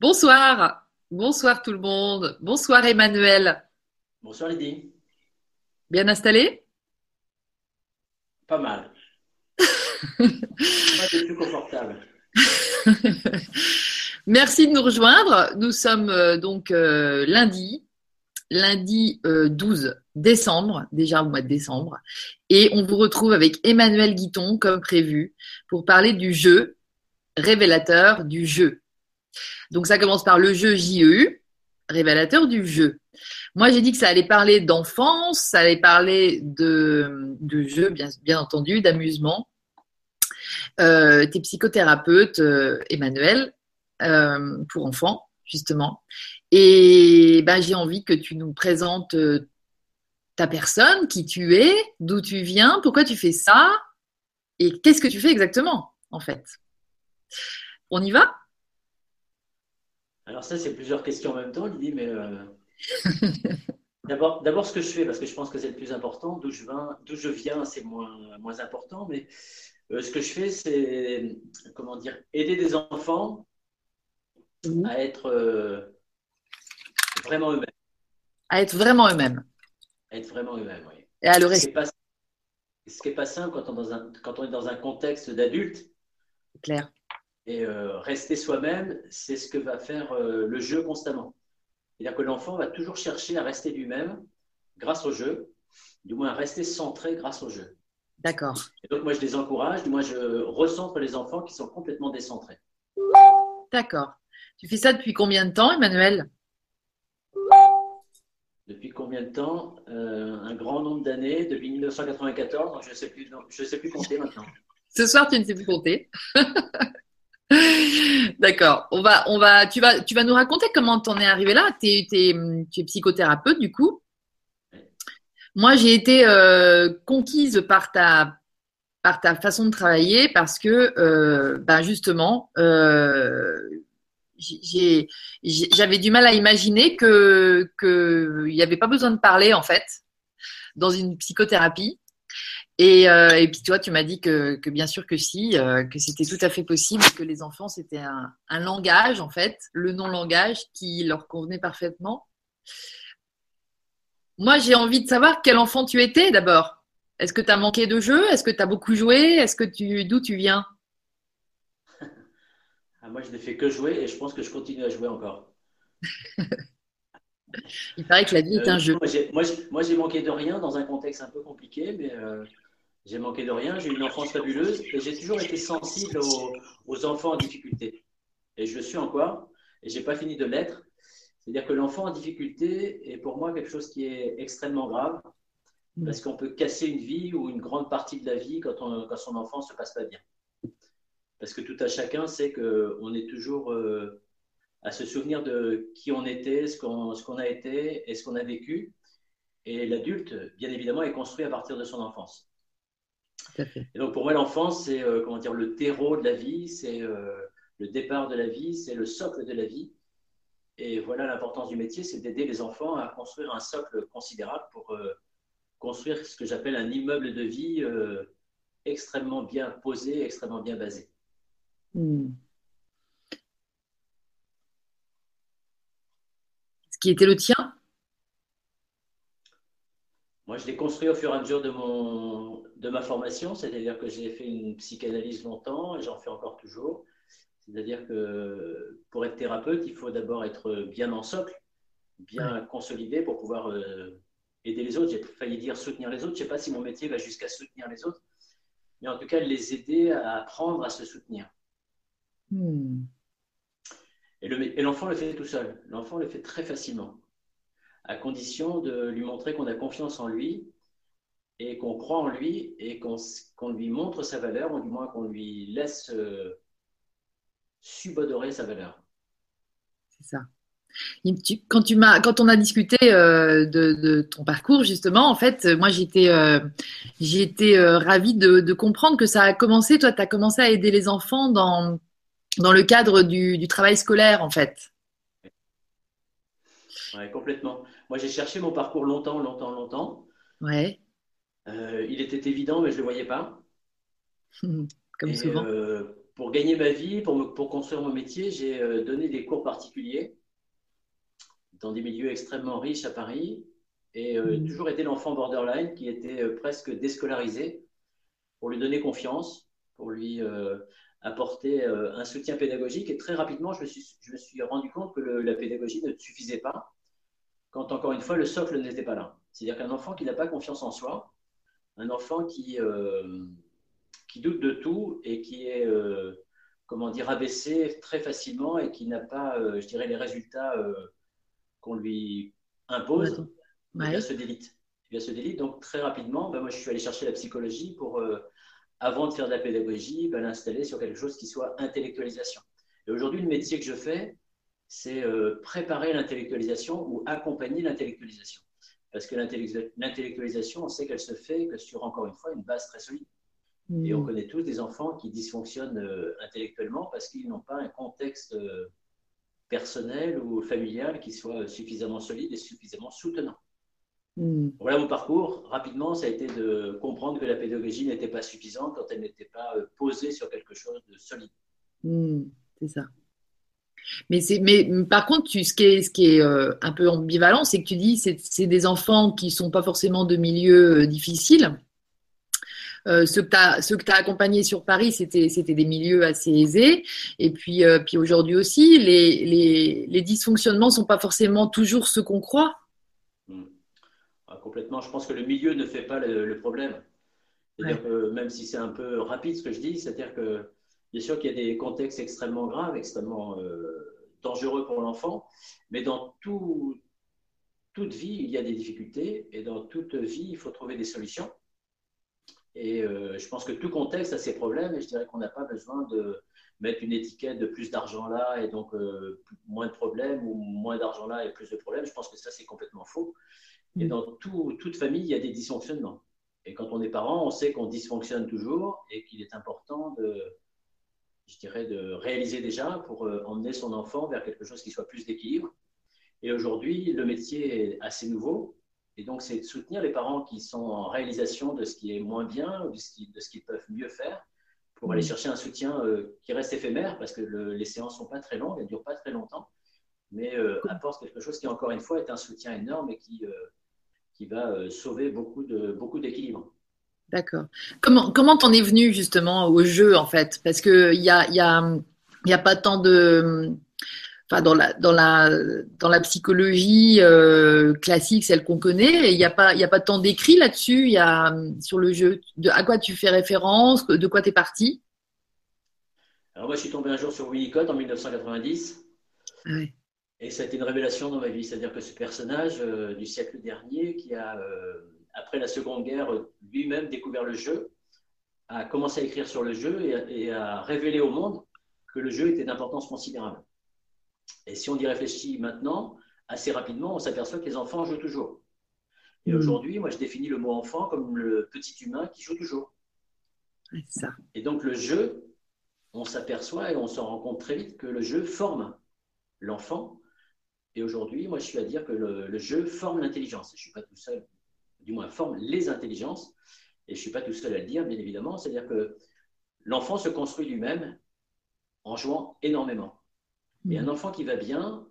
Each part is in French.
Bonsoir, bonsoir tout le monde. Bonsoir Emmanuel. Bonsoir Lydie. Bien installé? Pas mal. Pas plus confortable. Merci de nous rejoindre. Nous sommes euh, donc euh, lundi, lundi 12 euh, décembre, déjà au mois de décembre, et on vous retrouve avec Emmanuel Guiton comme prévu pour parler du jeu révélateur du jeu. Donc ça commence par le jeu JEU, révélateur du jeu. Moi, j'ai dit que ça allait parler d'enfance, ça allait parler de, de jeu, bien, entendu, d'amusement. Euh, t'es psychothérapeute, euh, Emmanuel, euh, pour enfants, justement. Et ben, j'ai envie que tu nous présentes euh, ta personne, qui tu es, d'où tu viens, pourquoi tu fais ça, et qu'est-ce que tu fais exactement, en fait. On y va? Alors ça, c'est plusieurs questions en même temps, Lydie, mais euh, d'abord, ce que je fais, parce que je pense que c'est le plus important. D'où je je viens, c'est moins, moins important, mais euh, ce que je fais, c'est comment dire, aider des enfants Mhm. à être euh, vraiment eux-mêmes, À être vraiment eux-mêmes. à être vraiment eux-mêmes. Oui. Et à le Ce qui rester est pas, ce qui est pas simple quand on, est dans un, quand on est dans un contexte d'adulte. clair. Et euh, rester soi-même, c'est ce que va faire euh, le jeu constamment. C'est-à-dire que l'enfant va toujours chercher à rester lui-même grâce au jeu, du moins à rester centré grâce au jeu. D'accord. Et donc moi, je les encourage, du moins je recentre les enfants qui sont complètement décentrés. D'accord. Tu fais ça depuis combien de temps, Emmanuel? Depuis combien de temps? Euh, Un grand nombre d'années, depuis 1994, donc je ne sais, plus, je sais plus compter maintenant. Ce soir, tu ne sais plus compter. D'accord. On va, on va, tu vas, tu vas nous raconter comment t'en es arrivé là. Tu es psychothérapeute du coup. Moi, j'ai été euh, conquise par ta, par ta façon de travailler parce que, euh, ben justement, euh, j'avais du mal à imaginer que, que il n'y avait pas besoin de parler en fait dans une psychothérapie. Et, euh, et puis toi, tu m'as dit que, que bien sûr que si, euh, que c'était tout à fait possible, que les enfants, c'était un, un langage, en fait, le non-langage qui leur convenait parfaitement. Moi, j'ai envie de savoir quel enfant tu étais d'abord. Est-ce que tu as manqué de jeu? Est-ce que tu as beaucoup joué? Est-ce que tu d'où tu viens? Ah, moi, je n'ai fait que jouer et je pense que je continue à jouer encore. Il paraît que la vie est Euh, un jeu. moi, j'ai, manqué de rien dans un contexte un peu compliqué, mais euh, j'ai manqué de rien. J'ai eu une enfance fabuleuse et j'ai toujours été sensible aux, aux enfants en difficulté. Et je le suis encore, et j'ai pas fini de l'être. C'est-à-dire que l'enfant en difficulté est pour moi quelque chose qui est extrêmement grave, parce qu'on peut casser une vie ou une grande partie de la vie quand, on- quand son enfant se passe pas bien. Parce que tout à chacun sait qu'on est toujours euh, à se souvenir de qui on était, ce qu'on ce qu'on a été et ce qu'on a vécu. Et l'adulte, bien évidemment, est construit à partir de son enfance. Tout à fait. Et donc pour moi, l'enfance, c'est euh, comment dire le terreau de la vie, c'est euh, le départ de la vie, c'est le socle de la vie. Et voilà l'importance du métier, c'est d'aider les enfants à construire un socle considérable pour euh, construire ce que j'appelle un immeuble de vie extrêmement bien posé, extrêmement bien basé. Hmm. Ce qui était le tien? Moi, je l'ai construit au fur et à mesure de, mon, de ma formation, c'est-à-dire que j'ai fait une psychanalyse longtemps et j'en fais encore toujours. C'est-à-dire que pour être thérapeute, il faut d'abord être bien en socle, bien consolidé pour pouvoir euh, aider les autres. J'ai failli dire soutenir les autres. Je ne sais pas si mon métier va jusqu'à soutenir les autres, mais en tout cas, les aider à apprendre à se soutenir. Hmm. Et le- et l'enfant le fait tout seul. L'enfant le fait très facilement, à condition de lui montrer qu'on a confiance en lui et qu'on croit en lui et qu'on lui montre sa valeur, ou du moins qu'on lui laisse euh, subodorer sa valeur. C'est ça. Tu- Quand, tu quand on a discuté euh, de, de ton parcours, justement, en fait, moi, j'étais, euh, euh, ravie de, de comprendre que ça a commencé, toi, tu as commencé à aider les enfants dans, dans le cadre du, du travail scolaire, en fait. Ouais, complètement. Moi, j'ai cherché mon parcours longtemps, longtemps, longtemps. Ouais, Euh, il était évident, mais je ne le voyais pas. comme Et souvent. euh, pour gagner ma vie, pour, pour construire mon métier, j'ai donné des cours particuliers dans des milieux extrêmement riches à Paris et mmh. toujours été l'enfant borderline qui était presque déscolarisé pour lui donner confiance, pour lui apporter un soutien pédagogique. Et très rapidement, je me suis, je me suis rendu compte que la pédagogie ne suffisait pas quand, encore une fois, le socle n'était pas là. C'est-à-dire qu'un enfant qui n'a pas confiance en soi, un enfant qui, euh, qui doute de tout et qui est, euh, comment dire, abaissé très facilement et qui n'a pas, euh, je dirais, les résultats qu'on lui impose, il va se délite. Il se délite. Donc, très rapidement, ben, moi, je suis allé chercher la psychologie pour, avant de faire de la pédagogie, ben, l'installer sur quelque chose qui soit intellectualisation. Et aujourd'hui, le métier que je fais, c'est préparer l'intellectualisation ou accompagner l'intellectualisation. Parce que l'intellectualisation, on sait qu'elle se fait que sur, encore une fois, une base très solide. Et on connaît tous des enfants qui dysfonctionnent euh, intellectuellement parce qu'ils n'ont pas un contexte euh, personnel ou familial qui soit suffisamment solide et suffisamment soutenant. Mm. Voilà mon parcours. Rapidement, ça a été de comprendre que la pédagogie n'était pas suffisante quand elle n'était pas euh, posée sur quelque chose de solide. Mm. c'est ça. Mais, mais par contre, tu, ce qui est, ce qui est euh, un peu ambivalent, c'est que tu dis que c'est des enfants qui sont pas forcément de milieux euh, difficiles. Euh, ceux que tu as, accompagnés sur Paris, c'était des milieux assez aisés. Et puis, euh, puis aujourd'hui aussi, les, les, les dysfonctionnements sont pas forcément toujours ceux qu'on croit. Hmm. Ah, complètement. Je pense que le milieu ne fait pas le, problème. même si c'est un peu rapide ce que je dis, c'est-à-dire que Bien sûr qu'il y a des contextes extrêmement graves, extrêmement euh, dangereux pour l'enfant, mais dans toute vie, il y a des difficultés et dans toute vie, il faut trouver des solutions. Et euh, je pense que tout contexte a ses problèmes et je dirais qu'on n'a pas besoin de mettre une étiquette de plus d'argent là et donc euh, moins de problèmes ou moins d'argent là et plus de problèmes. Je pense que ça, c'est complètement faux. Et mm. dans toute famille, il y a des dysfonctionnements. Et quand on est parent, on sait qu'on dysfonctionne toujours et qu'il est important de, je dirais, de réaliser déjà pour euh, emmener son enfant vers quelque chose qui soit plus d'équilibre. Et aujourd'hui, le métier est assez nouveau. Et donc, c'est de soutenir les parents qui sont en réalisation de ce qui est moins bien ou de ce qu'ils peuvent mieux faire pour aller chercher un soutien euh, qui reste éphémère parce que les séances ne sont pas très longues, elles ne durent pas très longtemps, mais euh, apporte quelque chose qui, encore une fois, est un soutien énorme et qui, qui va sauver beaucoup d'équilibre. Beaucoup D'accord. Comment comment t'en es venu justement au jeu en fait? Parce que il y a y a y a pas tant de enfin dans la dans la dans la psychologie euh, classique celle qu'on connaît il n'y a pas il y a pas tant d'écrits là-dessus il y a sur le jeu. De à quoi tu fais référence? De quoi tu es parti? Alors moi je suis tombé un jour sur Winnicott en 1990 ouais. et ça a été une révélation dans ma vie. C'est-à-dire que ce personnage euh, du siècle dernier qui a euh, après la Seconde Guerre, lui-même découvert le jeu, a commencé à écrire sur le jeu et, a révélé au monde que le jeu était d'importance considérable. Et si on y réfléchit maintenant, assez rapidement, on s'aperçoit que les enfants jouent toujours. Et mmh. aujourd'hui, moi, je définis le mot enfant comme le petit humain qui joue toujours. Ça. Et donc, le jeu, on s'aperçoit et on s'en rend compte très vite que le jeu forme l'enfant. Et aujourd'hui, moi, je suis à dire que le, le jeu forme l'intelligence. Je ne suis pas tout seul du moins forme les intelligences. Et je ne suis pas tout seul à le dire, bien évidemment. C'est-à-dire que l'enfant se construit lui-même en jouant énormément. Et un mm. enfant qui va bien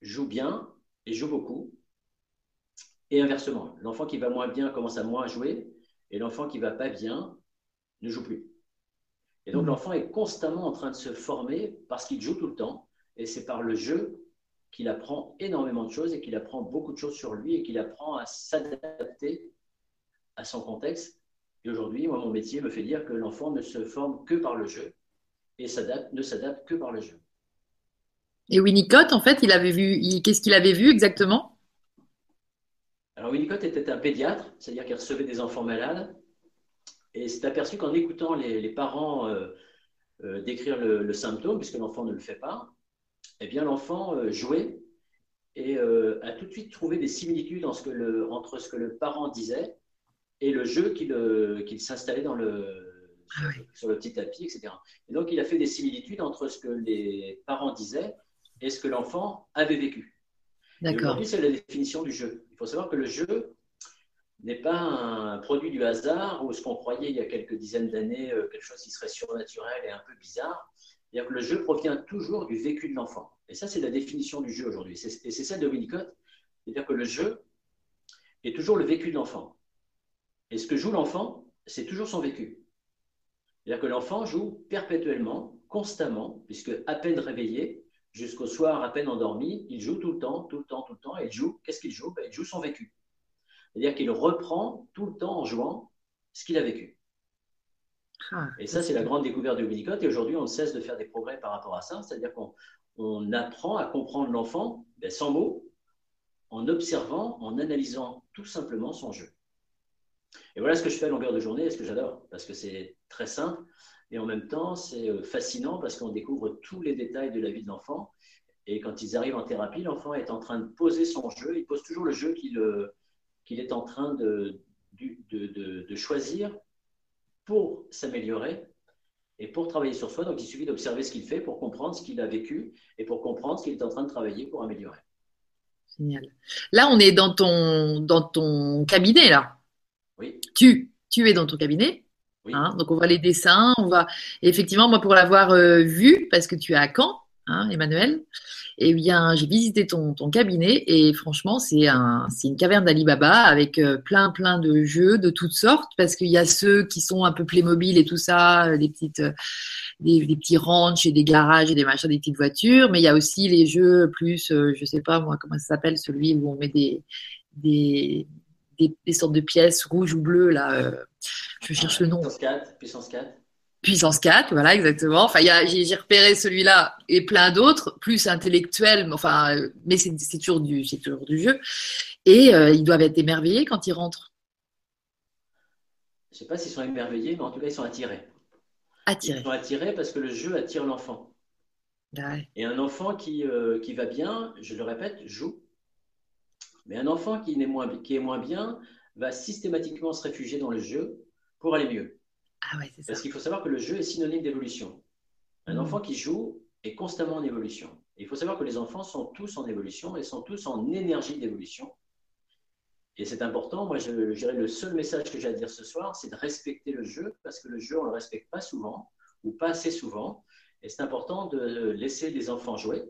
joue bien et joue beaucoup. Et inversement, l'enfant qui va moins bien commence à moins jouer et l'enfant qui va pas bien ne joue plus. Et donc mm. l'enfant est constamment en train de se former parce qu'il joue tout le temps. Et c'est par le jeu qu'il apprend énormément de choses et qu'il apprend beaucoup de choses sur lui et qu'il apprend à s'adapter à son contexte. Et aujourd'hui, moi, mon métier me fait dire que l'enfant ne se forme que par le jeu et ne s'adapte que par le jeu. Et Winnicott, en fait, il avait vu, qu'est-ce qu'il avait vu exactement? Alors Winnicott était un pédiatre, c'est-à-dire qu'il recevait des enfants malades, et s'est aperçu qu'en écoutant les, parents euh, euh, décrire le symptôme, puisque l'enfant ne le fait pas, eh bien, l'enfant euh, jouait et euh, a tout de suite trouvé des similitudes entre ce que le parent disait et le jeu qu'il euh, s'installait dans le, ah sur, le petit tapis, etc. Et donc, il a fait des similitudes entre ce que les parents disaient et ce que l'enfant avait vécu. D'accord. Aujourd'hui, c'est la définition du jeu. Il faut savoir que le jeu, n'est pas un produit du hasard ou ce qu'on croyait il y a quelques dizaines d'années, quelque chose qui serait surnaturel et un peu bizarre. C'est-à-dire que le jeu provient toujours du vécu de l'enfant. Et ça, c'est la définition du jeu aujourd'hui. Et c'est celle de Winnicott. C'est-à-dire que le jeu est toujours le vécu de l'enfant. Et ce que joue l'enfant, c'est toujours son vécu. C'est-à-dire que l'enfant joue perpétuellement, constamment, puisque à peine réveillé, jusqu'au soir à peine endormi, il joue tout le temps, tout le temps, tout le temps. Et il joue, qu'est-ce qu'il joue? Ben, Il joue son vécu. C'est-à-dire qu'il reprend tout le temps en jouant ce qu'il a vécu. Ah, et ça, c'est la grande découverte de Winnicott. Et aujourd'hui, on cesse de faire des progrès par rapport à ça. C'est-à-dire qu'on apprend à comprendre l'enfant ben, sans mots, en observant, en analysant tout simplement son jeu. Et voilà ce que je fais à longueur de journée et ce que j'adore, parce que c'est très simple. Et en même temps, c'est euh, fascinant parce qu'on découvre tous les détails de la vie de l'enfant. Et quand ils arrivent en thérapie, l'enfant est en train de poser son jeu. Il pose toujours le jeu qu'il euh, est en train de, de, choisir pour s'améliorer et pour travailler sur soi. Donc, il suffit d'observer ce qu'il fait pour comprendre ce qu'il a vécu et pour comprendre ce qu'il est en train de travailler pour améliorer. Génial. Là, on est dans ton, dans ton cabinet, là. Oui. Tu, tu es dans ton cabinet. Hein, donc on voit les dessins, on va effectivement moi pour l'avoir euh, vu parce que tu es à Caen, hein, Emmanuel. Bien j'ai visité ton, cabinet et franchement c'est un une caverne d'Alibaba avec euh, plein plein de jeux de toutes sortes parce qu'il y a ceux qui sont un peu Playmobil et tout ça, euh, des petites des, petits ranchs et des garages et des machins, des petites voitures, mais il y a aussi les jeux plus je sais pas moi comment ça s'appelle celui où on met des des, des, sortes de pièces rouges ou bleues là je cherche le nom. Puissance 4, puissance 4. Puissance 4, voilà, exactement. Enfin, j'ai repéré celui-là et plein d'autres, plus intellectuels, enfin, mais c'est toujours, du, toujours du jeu. Et euh, ils doivent être émerveillés quand ils rentrent. Je ne sais pas s'ils sont émerveillés, mais en tout cas, ils sont attirés. Attirés. Ils sont attirés parce que le jeu attire l'enfant. Et un enfant qui, euh, qui va bien, je le répète, joue. Mais un enfant qui, est moins, qui est moins bien va systématiquement se réfugier dans le jeu pour aller mieux. Ah Parce qu'il faut savoir que le jeu est synonyme d'évolution. Un mmh. enfant qui joue est constamment en évolution. il faut savoir que les enfants sont tous en évolution et sont tous en énergie d'évolution. Et c'est important. Moi, je, dirais le seul message que j'ai à dire ce soir, c'est de respecter le jeu parce que le jeu, on ne le respecte pas souvent ou pas assez souvent. Et c'est important de laisser les enfants jouer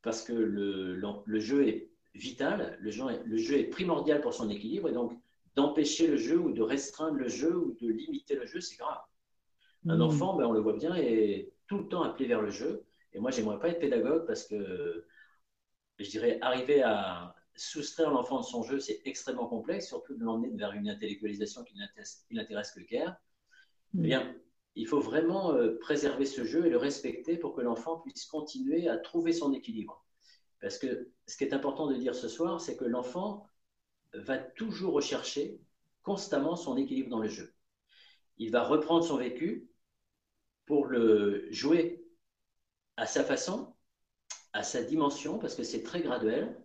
parce que le, le jeu est vital, le jeu, le jeu est primordial pour son équilibre. Et donc, d'empêcher le jeu ou de restreindre le jeu ou de limiter le jeu, c'est grave. Un hmm. enfant, ben, on le voit bien, est tout le temps appelé vers le jeu. Et moi, j'aimerais pas être pédagogue parce que je dirais arriver à soustraire l'enfant de son jeu, c'est extrêmement complexe, surtout de l'emmener vers une intellectualisation qui n'intéresse que le. Hmm. Eh bien, il faut vraiment euh, préserver ce jeu et le respecter pour que l'enfant puisse continuer à trouver son équilibre. Parce que ce qui est important de dire ce soir, c'est que l'enfant va toujours rechercher constamment son équilibre dans le jeu. Il va reprendre son vécu pour le jouer à sa façon, à sa dimension, parce que c'est très graduel,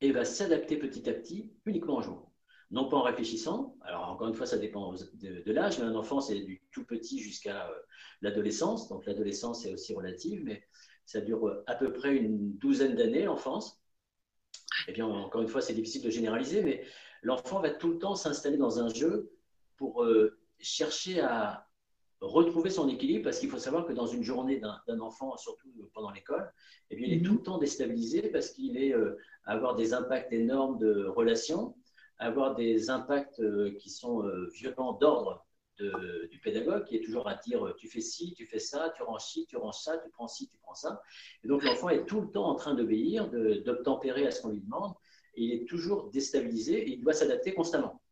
et va s'adapter petit à petit uniquement en jouant. Non pas en réfléchissant, alors encore une fois, ça dépend de, l'âge, mais un enfant, c'est du tout petit jusqu'à euh, l'adolescence, donc l'adolescence est aussi relative, mais ça dure à peu près une douzaine d'années, l'enfance. Eh bien, encore une fois, c'est difficile de généraliser, mais l'enfant va tout le temps s'installer dans un jeu pour euh, chercher à retrouver son équilibre, parce qu'il faut savoir que dans une journée d'un enfant, surtout pendant l'école, eh bien, il est mhm. tout le temps déstabilisé parce qu'il est euh, à avoir des impacts énormes de relations, avoir des impacts euh, qui sont violents d'ordre du pédagogue qui est toujours à dire tu fais ci, tu fais ça, tu ranges ci, tu ranges ça, tu prends ci, tu prends ça. Et donc l'enfant est tout le temps en train d'obéir, d'obtempérer à ce qu'on lui demande, et il est toujours déstabilisé et il doit s'adapter constamment.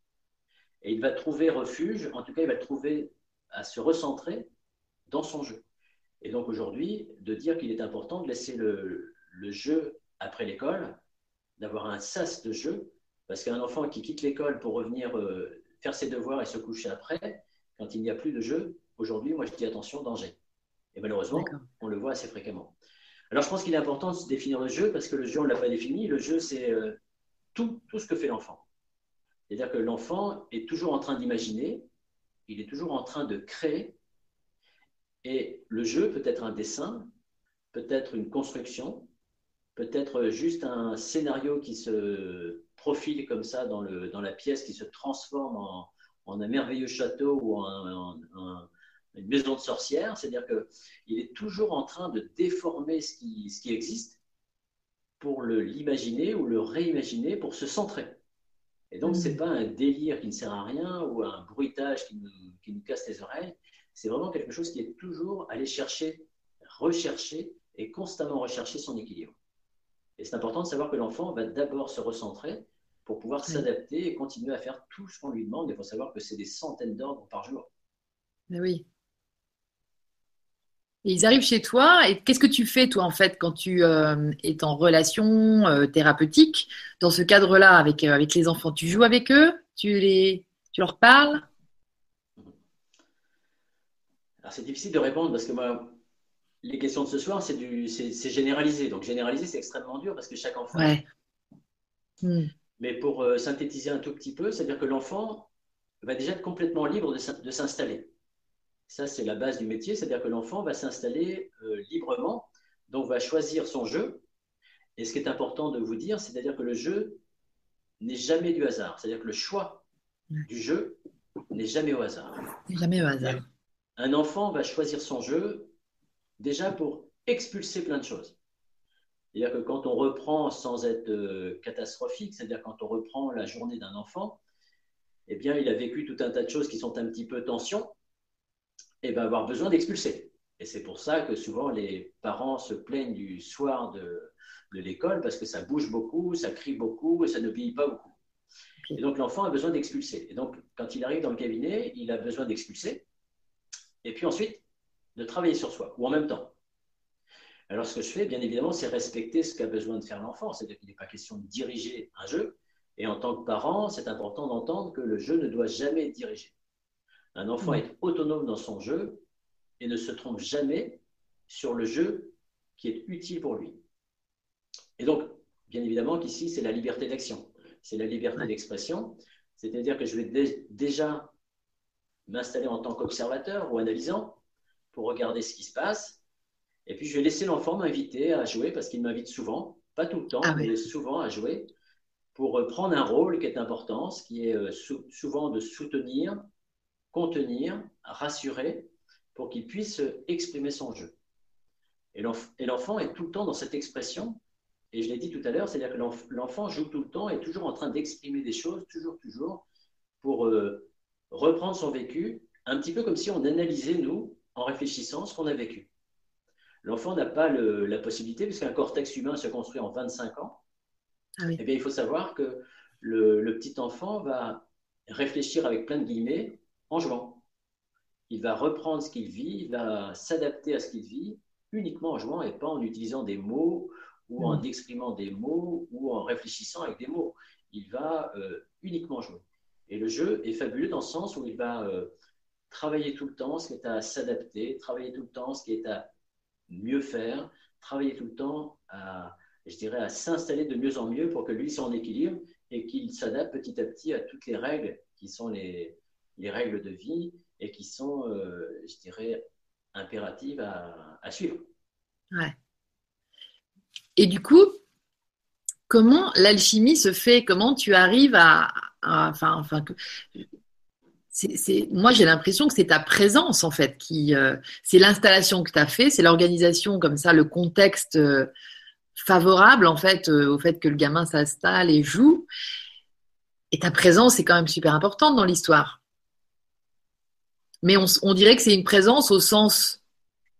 Et il va trouver refuge, en tout cas il va trouver à se recentrer dans son jeu. Et donc aujourd'hui, de dire qu'il est important de laisser le, le jeu après l'école, d'avoir un sas de jeu, parce qu'un enfant qui quitte l'école pour revenir euh, faire ses devoirs et se coucher après, quand il n'y a plus de jeu, aujourd'hui, moi je dis attention, danger. Et malheureusement, on le voit assez fréquemment. Alors je pense qu'il est important de définir le jeu parce que le jeu, on ne l'a pas défini. Le jeu, c'est euh, tout, tout ce que fait l'enfant. C'est-à-dire que l'enfant est toujours en train d'imaginer, il est toujours en train de créer. Et le jeu peut être un dessin, peut être une construction, peut être juste un scénario qui se profile comme ça dans, le, dans la pièce qui se transforme en, en un merveilleux château ou en, une maison de sorcière. C'est-à-dire qu'il est toujours en train de déformer ce qui, ce qui existe pour l'imaginer ou le réimaginer pour se centrer. Et donc, ce n'est pas un délire qui ne sert à rien ou un bruitage qui nous, qui nous casse les oreilles. C'est vraiment quelque chose qui est toujours aller chercher, rechercher et constamment rechercher son équilibre. Et c'est important de savoir que l'enfant va d'abord se recentrer pour pouvoir s'adapter et continuer à faire tout ce qu'on lui demande. Il faut savoir que c'est des centaines d'ordres par jour. Mais oui. Et ils arrivent chez toi et qu'est-ce que tu fais toi en fait quand tu euh, es en relation euh, thérapeutique? Dans ce cadre-là avec, euh, avec les enfants Tu joues avec eux? Tu, les, tu leur parles? Alors c'est difficile de répondre parce que moi, les questions de ce soir, c'est, du, c'est, généralisé. Donc généraliser, c'est extrêmement dur parce que chaque enfant. Ouais. Mais pour synthétiser un tout petit peu, c'est-à-dire que l'enfant va déjà être complètement libre de, de s'installer. Ça, c'est la base du métier, c'est-à-dire que l'enfant va s'installer euh, librement, donc va choisir son jeu. Et ce qui est important de vous dire, c'est-à-dire que le jeu n'est jamais du hasard. C'est-à-dire que le choix du jeu n'est jamais au hasard. Jamais au hasard. Un enfant va choisir son jeu déjà pour expulser plein de choses. C'est-à-dire que quand on reprend sans être euh, catastrophique, c'est-à-dire quand on reprend la journée d'un enfant, eh bien, il a vécu tout un tas de choses qui sont un petit peu tension et va avoir besoin d'expulser. Et c'est pour ça que souvent les parents se plaignent du soir de, de l'école parce que ça bouge beaucoup, ça crie beaucoup et ça ne vieillit pas beaucoup. Et donc l'enfant a besoin d'expulser. Et donc quand il arrive dans le cabinet, il a besoin d'expulser et puis ensuite de travailler sur soi ou en même temps. Alors ce que je fais, bien évidemment, c'est respecter ce qu'a besoin de faire l'enfant. C'est-à-dire qu'il n'est pas question de diriger un jeu. Et en tant que parent, c'est important d'entendre que le jeu ne doit jamais être dirigé. Un enfant est autonome dans son jeu et ne se trompe jamais sur le jeu qui est utile pour lui. Et donc, bien évidemment qu'ici, c'est la liberté d'action, c'est la liberté d'expression, c'est-à-dire que je vais déjà m'installer en tant qu'observateur ou analysant pour regarder ce qui se passe, et puis je vais laisser l'enfant m'inviter à jouer parce qu'il m'invite souvent, pas tout le temps, ah mais souvent à jouer, pour prendre un rôle qui est important, ce qui est euh, souvent de soutenir, contenir, rassurer, pour qu'il puisse exprimer son jeu. Et l'enfant est tout le temps dans cette expression. Et je l'ai dit tout à l'heure, c'est-à-dire que l'enfant joue tout le temps, est toujours en train d'exprimer des choses, toujours, toujours, pour euh, reprendre son vécu, un petit peu comme si on analysait, nous, en réfléchissant, ce qu'on a vécu. L'enfant n'a pas la possibilité, puisqu'un cortex humain se construit en 25 ans, ah eh bien, il faut savoir que le, le petit enfant va réfléchir avec plein de guillemets en jouant. Il va reprendre ce qu'il vit, il va s'adapter à ce qu'il vit uniquement en jouant et pas en utilisant des mots ou en mm. exprimant des mots ou en réfléchissant avec des mots. Il va euh, uniquement jouer. Et le jeu est fabuleux dans le sens où il va euh, travailler tout le temps ce qui est à s'adapter, travailler tout le temps ce qui est à mieux faire, travailler tout le temps à, je dirais, à s'installer de mieux en mieux pour que lui soit en équilibre et qu'il s'adapte petit à petit à toutes les règles qui sont les, les règles de vie et qui sont, euh, je dirais, impératives à, suivre. Ouais. Et du coup, comment l'alchimie se fait? Comment tu arrives à, enfin, enfin, c'est, moi j'ai l'impression que c'est ta présence en fait qui, euh, c'est l'installation que tu as fait, c'est l'organisation comme ça, le contexte euh, favorable en fait au fait que le gamin s'installe et joue. Et ta présence est quand même super importante dans l'histoire mais on, dirait que c'est une présence au sens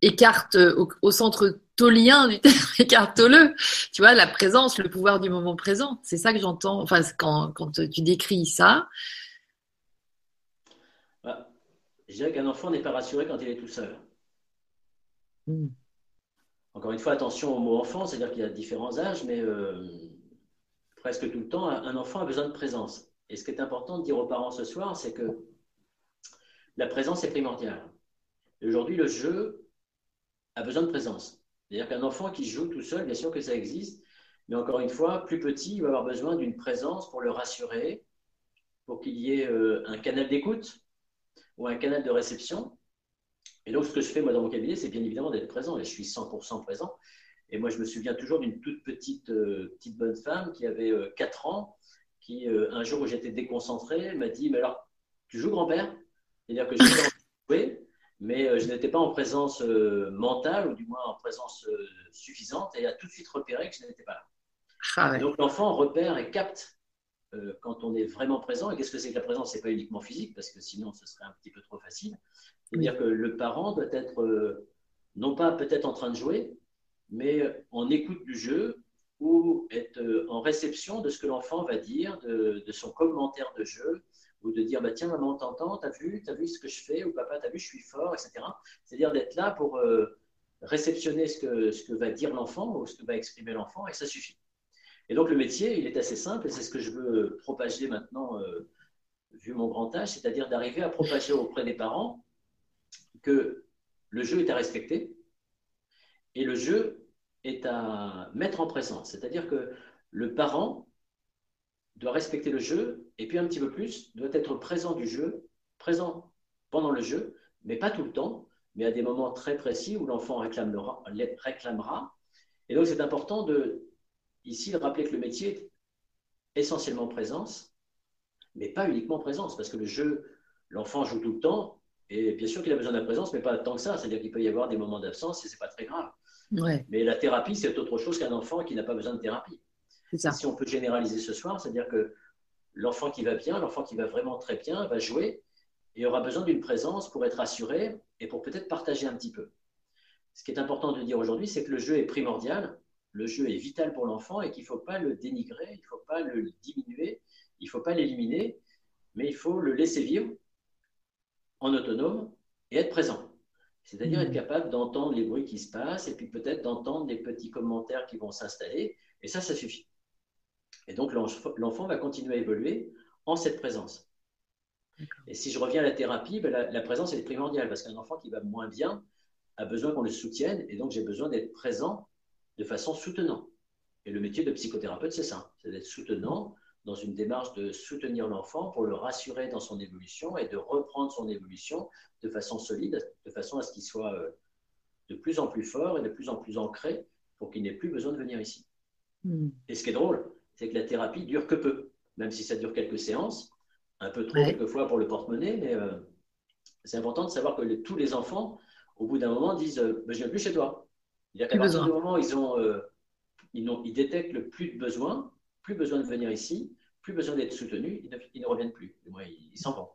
écarte, au, centre tolien du terme, écarte-le. Tu vois, la présence, le pouvoir du moment présent. C'est ça que j'entends, enfin, quand, tu décris ça. Je dirais qu'un enfant n'est pas rassuré quand il est tout seul. Hmm. Encore une fois, attention au mot enfant, c'est-à-dire qu'il y a différents âges, mais euh, presque tout le temps, un enfant a besoin de présence. Et ce qui est important de dire aux parents ce soir, c'est que la présence est primordiale. Aujourd'hui, le jeu a besoin de présence. C'est-à-dire qu'un enfant qui joue tout seul, bien sûr que ça existe, mais encore une fois, plus petit, il va avoir besoin d'une présence pour le rassurer, pour qu'il y ait euh, un canal d'écoute ou un canal de réception. Et donc, ce que je fais moi dans mon cabinet, c'est bien évidemment d'être présent, et je suis 100% présent. Et moi, je me souviens toujours d'une toute petite, euh, petite bonne femme qui avait 4 euh, ans, qui, un jour où j'étais déconcentré, m'a dit Mais alors, tu joues grand-père? C'est-à-dire que j'ai joué, mais je n'étais pas en présence mentale, ou du moins en présence suffisante, et a tout de suite repéré que je n'étais pas là. Ah donc l'enfant repère et capte quand on est vraiment présent. Et qu'est-ce que c'est que la présence? C'est pas uniquement physique, parce que sinon ce serait un petit peu trop facile. C'est-à-dire que le parent doit être non pas peut-être en train de jouer, mais en écoute du jeu ou être en réception de ce que l'enfant va dire, de, son commentaire de jeu, ou de dire bah, Tiens, maman, t'entends, t'as vu, t'as vu ce que je fais, ou papa, t'as vu, je suis fort, etc. C'est-à-dire d'être là pour euh, réceptionner ce que, ce que va dire l'enfant ou ce que va exprimer l'enfant, et ça suffit. Et donc, le métier, il est assez simple, et c'est ce que je veux propager maintenant, euh, vu mon grand âge, c'est-à-dire d'arriver à propager auprès des parents que le jeu est à respecter et le jeu est à mettre en présence. C'est-à-dire que le parent doit respecter le jeu et puis un petit peu plus, doit être présent du jeu, présent pendant le jeu, mais pas tout le temps, mais à des moments très précis où l'enfant réclamera, réclamera. Et donc c'est important de, ici, de rappeler que le métier est essentiellement présence, mais pas uniquement présence, parce que le jeu, l'enfant joue tout le temps, et bien sûr qu'il a besoin de la présence, mais pas tant que ça. C'est-à-dire qu'il peut y avoir des moments d'absence et ce n'est pas très grave. Mais la thérapie, c'est autre chose qu'un enfant qui n'a pas besoin de thérapie. Si on peut généraliser ce soir, c'est-à-dire que l'enfant qui va bien, l'enfant qui va vraiment très bien, va jouer et aura besoin d'une présence pour être assuré et pour peut-être partager un petit peu. Ce qui est important de dire aujourd'hui, c'est que le jeu est primordial, le jeu est vital pour l'enfant et qu'il ne faut pas le dénigrer, il ne faut pas le diminuer, il ne faut pas l'éliminer, mais il faut le laisser vivre en autonome et être présent. C'est-à-dire être mmh. capable d'entendre les bruits qui se passent et puis peut-être d'entendre des petits commentaires qui vont s'installer. Et ça, ça suffit. Et donc l'enfant va continuer à évoluer en cette présence. Et si je reviens à la thérapie, ben, la, présence est primordiale parce qu'un enfant qui va moins bien a besoin qu'on le soutienne et donc j'ai besoin d'être présent de façon soutenante. Et le métier de psychothérapeute, c'est ça, c'est d'être soutenant dans une démarche de soutenir l'enfant pour le rassurer dans son évolution et de reprendre son évolution de façon solide, de façon à ce qu'il soit euh, de plus en plus fort et de plus en plus ancré pour qu'il n'ait plus besoin de venir ici. Hmm. Et ce qui est drôle, c'est que la thérapie dure que peu, même si ça dure quelques séances, un peu trop quelquefois pour le porte-monnaie, mais euh, c'est important de savoir que tous les enfants, au bout d'un moment, disent euh, Je ne viens plus chez toi. Il y a qu'à partir du moment où ils, ont, ils, ont, ils détectent le plus de besoin, plus besoin de venir ici, plus besoin d'être soutenu, ils ne, reviennent plus. Ils s'en vont.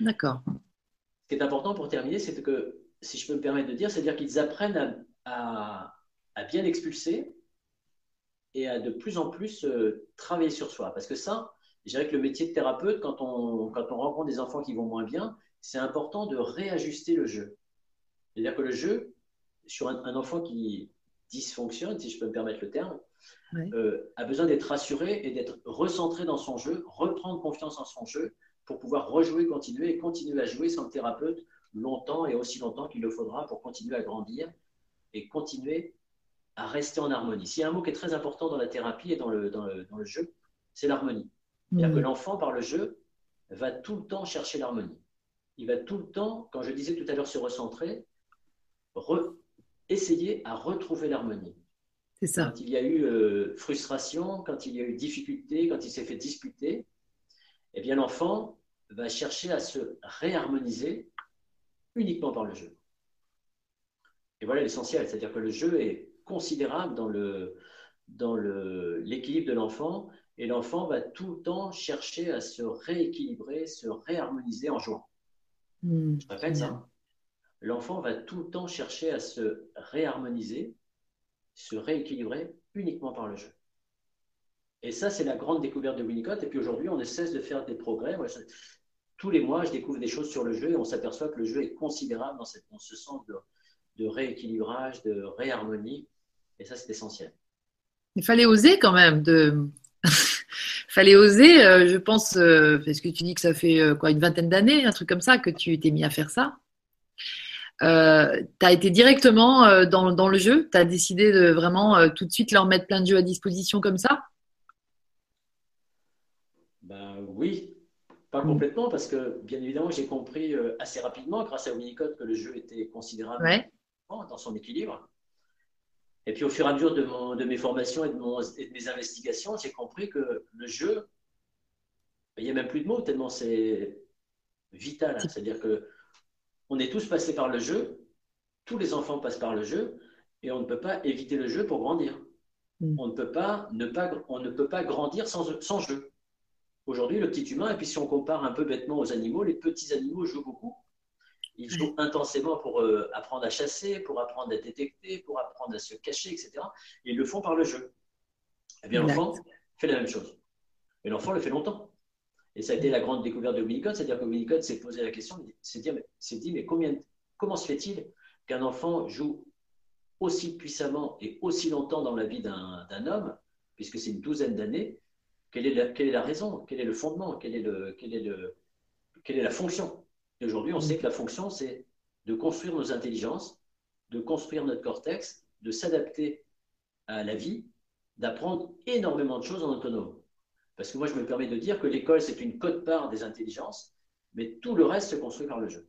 D'accord. Ce qui est important pour terminer, c'est que, si je peux me permettre de dire, c'est-à-dire qu'ils apprennent à, bien expulser et à de plus en plus euh, travailler sur soi. Parce que ça, je dirais que le métier de thérapeute, quand on, quand on rencontre des enfants qui vont moins bien, c'est important de réajuster le jeu. C'est-à-dire que le jeu, sur un enfant qui dysfonctionne, si je peux me permettre le terme, euh, a besoin d'être rassuré et d'être recentré dans son jeu, reprendre confiance en son jeu pour pouvoir rejouer, continuer et continuer à jouer sans le thérapeute longtemps et aussi longtemps qu'il le faudra pour continuer à grandir et continuer à rester en harmonie. S'il y a un mot qui est très important dans la thérapie et dans le, dans le, dans le jeu, c'est l'harmonie. C'est-à-dire que mmh. l'enfant, par le jeu, va tout le temps chercher l'harmonie. Il va tout le temps, quand je disais tout à l'heure se recentrer, essayer à retrouver l'harmonie. Quand il y a eu euh, frustration, quand il y a eu difficulté, quand il s'est fait disputer, eh bien l'enfant va chercher à se réharmoniser uniquement par le jeu. Et voilà l'essentiel, c'est-à-dire que le jeu est considérable dans le dans l'équilibre de l'enfant et l'enfant va tout le temps chercher à se rééquilibrer, se réharmoniser en jouant. Mmh, Je répète ça. L'enfant va tout le temps chercher à se réharmoniser se rééquilibrer uniquement par le jeu. Et ça, c'est la grande découverte de Winnicott. Et puis aujourd'hui, on ne cesse de faire des progrès. tous les mois, je découvre des choses sur le jeu et on s'aperçoit que le jeu est considérable dans, cette, ce sens de, rééquilibrage, de réharmonie. Et ça, c'est essentiel. Il fallait oser quand même. De... fallait oser, euh, je pense, euh, parce que tu dis que ça fait euh, quoi une vingtaine d'années, un truc comme ça, que tu t'es mis à faire ça. Euh, tu as été directement euh, dans, dans, le jeu? Tu as décidé de vraiment euh, tout de suite leur mettre plein de jeux à disposition comme ça? Ben, Oui, pas complètement, parce que bien évidemment, j'ai compris assez rapidement, grâce à Winnicott, que le jeu était considérable dans son équilibre. Et puis au fur et à mesure de, mon, de mes formations et de, mon, et de mes investigations, j'ai compris que le jeu il n'y a même plus de mots, tellement c'est vital. C'est-à-dire que on est tous passés par le jeu, tous les enfants passent par le jeu, et on ne peut pas éviter le jeu pour grandir. Mm. On, ne peut pas, ne pas, on ne peut pas grandir sans, sans jeu. Aujourd'hui, le petit humain, et puis si on compare un peu bêtement aux animaux, les petits animaux jouent beaucoup. Ils jouent intensément pour euh, apprendre à chasser, pour apprendre à détecter, pour apprendre à se cacher, etc. Et ils le font par le jeu. Eh bien, l'enfant fait la même chose. Et l'enfant le fait longtemps. Et ça a été la grande découverte de Winnicott, c'est-à-dire que Winnicott s'est posé la question, s'est dit, dit, mais comment se fait-il qu'un enfant joue aussi puissamment et aussi longtemps dans la vie d'un homme, puisque c'est une douzaine d'années, quelle est, la, raison Quel est le fondement quelle est, la fonction? Aujourd'hui, on sait que la fonction, c'est de construire nos intelligences, de construire notre cortex, de s'adapter à la vie, d'apprendre énormément de choses en autonome. Parce que moi, je me permets de dire que l'école, c'est une cote-part des intelligences, mais tout le reste se construit par le jeu.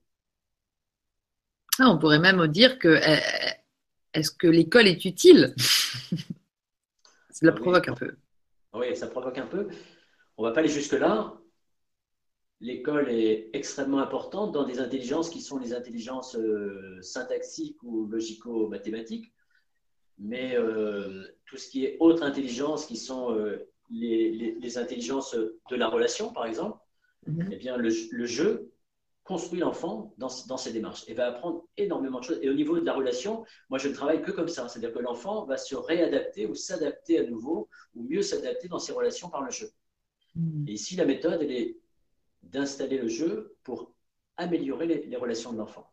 Ah, on pourrait même dire que eh, eh, est-ce que l'école est utile? Ça la provoque un peu. Oui, ça provoque un peu. On ne va pas aller jusque-là. L'école est extrêmement importante dans des intelligences qui sont les intelligences euh, syntaxiques ou logico-mathématiques. Mais euh, tout ce qui est autre intelligence, qui sont euh, les, intelligences de la relation, par exemple, mhm. eh bien, le, jeu construit l'enfant dans, dans, ses démarches et va apprendre énormément de choses. Et au niveau de la relation, moi, je ne travaille que comme ça. C'est-à-dire que l'enfant va se réadapter ou s'adapter à nouveau, ou mieux s'adapter dans ses relations par le jeu. Mhm. Et ici, la méthode, elle est d'installer le jeu pour améliorer les, les relations de l'enfant.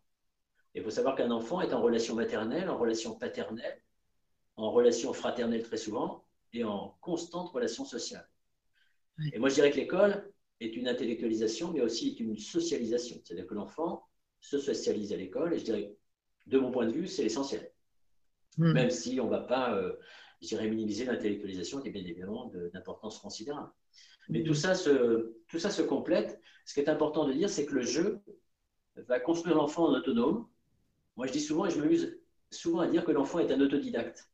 Il faut savoir qu'un enfant est en relation maternelle, en relation paternelle, en relation fraternelle très souvent, et en constante relation sociale. Et moi, je dirais que l'école est une intellectualisation, mais aussi une socialisation. C'est-à-dire que l'enfant se socialise à l'école, et je dirais, de mon point de vue, c'est l'essentiel. Hmm. Même si on ne va pas, euh, je dirais, minimiser l'intellectualisation, qui est bien évidemment d'importance considérable. Mais tout ça, se, tout ça se complète. Ce qui est important de dire, c'est que le jeu va construire l'enfant en autonome. Moi, je dis souvent, et je m'amuse souvent à dire que l'enfant est un autodidacte.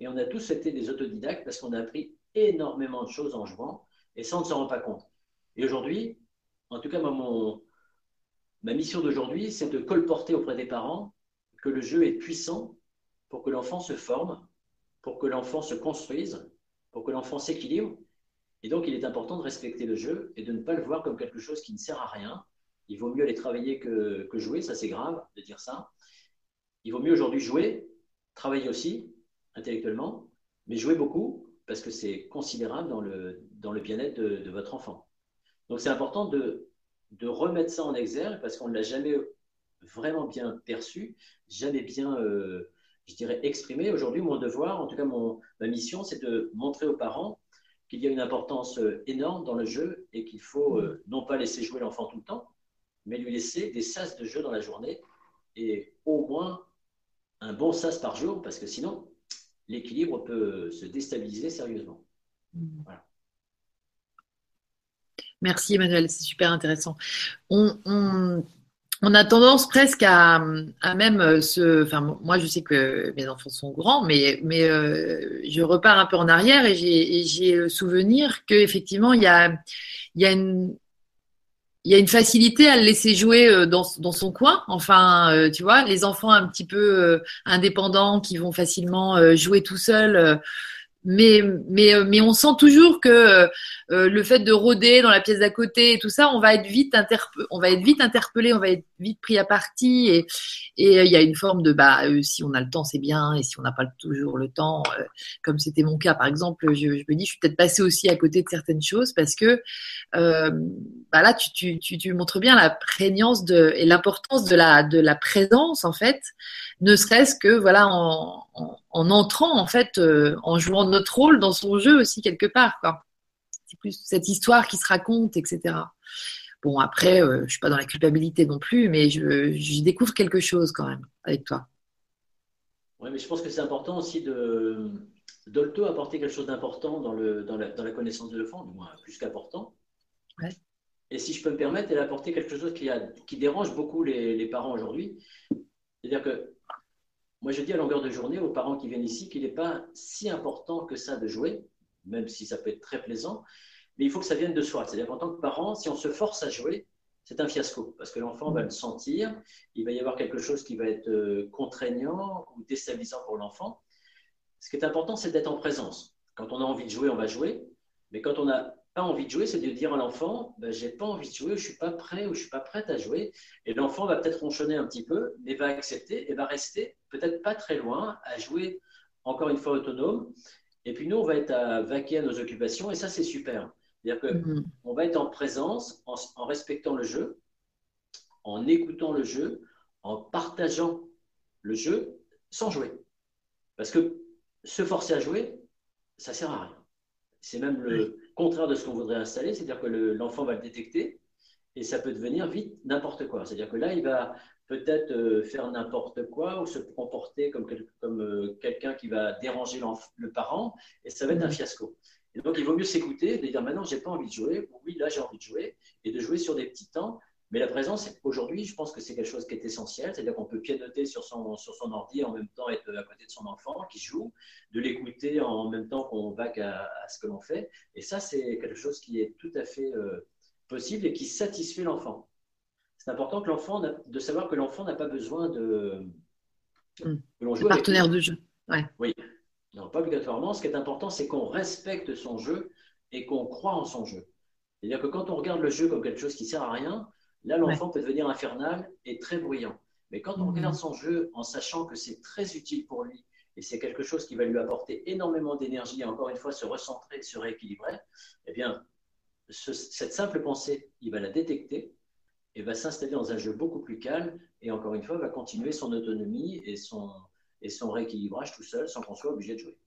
Et on a tous été des autodidactes parce qu'on a appris énormément de choses en jouant et ça, on ne s'en rend pas compte. Et aujourd'hui, en tout cas, ma mission d'aujourd'hui, c'est de colporter auprès des parents que le jeu est puissant pour que l'enfant se forme, pour que l'enfant se construise, pour que l'enfant s'équilibre. Et donc, il est important de respecter le jeu et de ne pas le voir comme quelque chose qui ne sert à rien. Il vaut mieux aller travailler que jouer, ça c'est grave de dire ça. Il vaut mieux aujourd'hui jouer, travailler aussi, intellectuellement, mais jouez beaucoup parce que c'est considérable dans le, dans le bien-être de, votre enfant. Donc c'est important de, de remettre ça en exergue parce qu'on ne l'a jamais vraiment bien perçu, jamais bien, euh, je dirais, exprimé. Aujourd'hui, mon devoir, en tout cas mon, ma mission, c'est de montrer aux parents qu'il y a une importance euh, énorme dans le jeu et qu'il faut euh, non pas laisser jouer l'enfant tout le temps, mais lui laisser des sas de jeu dans la journée et au moins un bon sas par jour parce que sinon, l'équilibre peut se déstabiliser sérieusement. Mm. Merci Emmanuel, c'est super intéressant. On, a tendance presque à, même se... Enfin, moi je sais que mes enfants sont grands, mais, mais euh, je repars un peu en arrière et j'ai le souvenir qu'effectivement il y a, il y a une, il y a une facilité à le laisser jouer euh, dans, son coin. Enfin, euh, tu vois, les enfants un petit peu euh, indépendants qui vont facilement jouer tout seuls mais mais euh, mais on sent toujours que euh, le fait de rôder dans la pièce d'à côté et tout ça, on va être vite on va être vite interpellé, on va être vite pris à partie et et euh, il y a une forme de bah si on a le temps c'est bien et si on n'a pas toujours le temps, comme c'était mon cas par exemple, je, je, me dis je suis peut-être passé aussi à côté de certaines choses parce que bah là tu, tu tu tu montres bien la prégnance de et l'importance de la de la présence en fait ne serait-ce que voilà en, entrant en fait, euh, en jouant notre rôle dans son jeu aussi quelque part. C'est plus cette histoire qui se raconte, etc. Bon après, je euh, je suis pas dans la culpabilité non plus, mais je, découvre quelque chose quand même avec toi. Oui, mais je pense que c'est important aussi de Dolto apporter quelque chose d'important dans, dans, la, connaissance de l'enfant, du moins plus qu'important. Et si je peux me permettre, elle a apporté quelque chose qui, a, qui dérange beaucoup les, les parents aujourd'hui. C'est-à-dire que moi, je dis à longueur de journée aux parents qui viennent ici qu'il n'est pas si important que ça de jouer, même si ça peut être très plaisant, mais il faut que ça vienne de soi. C'est-à-dire qu'en tant que parent, si on se force à jouer, c'est un fiasco parce que l'enfant va le sentir. Il va y avoir quelque chose qui va être euh, contraignant ou déstabilisant pour l'enfant. Ce qui est important, c'est d'être en présence. Quand on a envie de jouer, on va jouer. Mais quand on n'a pas envie de jouer, c'est de dire à l'enfant ben, J'ai pas envie de jouer, je suis pas prêt ou je suis pas prête à jouer. Et l'enfant va peut-être ronchonner un petit peu, mais va accepter et va rester peut-être pas très loin à jouer, encore une fois, autonome. Et puis nous, on va être à vaquer à nos occupations et ça, c'est super. C'est-à-dire qu'on mm. va être en présence en, respectant le jeu, en écoutant le jeu, en partageant le jeu sans jouer. Parce que se forcer à jouer, ça ne sert à rien. C'est même le contraire de ce qu'on voudrait installer, c'est-à-dire que l'enfant va le détecter et ça peut devenir vite n'importe quoi. C'est-à-dire que là, il va peut-être euh, faire n'importe quoi ou se comporter comme, comme euh, quelqu'un qui va déranger le parent et ça va être un fiasco. Et donc, il vaut mieux s'écouter, de dire maintenant, j'ai pas envie de jouer, oui, là, j'ai envie de jouer, et de jouer sur des petits temps. Mais la présence, aujourd'hui, je pense que c'est quelque chose qui est essentiel, c'est-à-dire qu'on peut pianoter sur son, sur son ordi et en même temps être à côté de son enfant qui joue, de l'écouter en même temps qu'on va à, à, ce que l'on fait. Et ça, c'est quelque chose qui est tout à fait euh, possible et qui satisfait l'enfant. C'est important que l'enfant, de savoir que l'enfant n'a pas besoin de. Mmh. partenaire de jeu. Ouais. Oui, non, pas obligatoirement. Ce qui est important, c'est qu'on respecte son jeu et qu'on croit en son jeu. C'est-à-dire que quand on regarde le jeu comme quelque chose qui sert à rien, là, l'enfant peut devenir infernal et très bruyant. Mais quand on mhm. regarde son jeu en sachant que c'est très utile pour lui et c'est quelque chose qui va lui apporter énormément d'énergie et encore une fois se recentrer, se rééquilibrer, eh bien, cette simple pensée, il va la détecter et va s'installer dans un jeu beaucoup plus calme et encore une fois va continuer son autonomie et son, et son rééquilibrage tout seul sans qu'on soit obligé de jouer.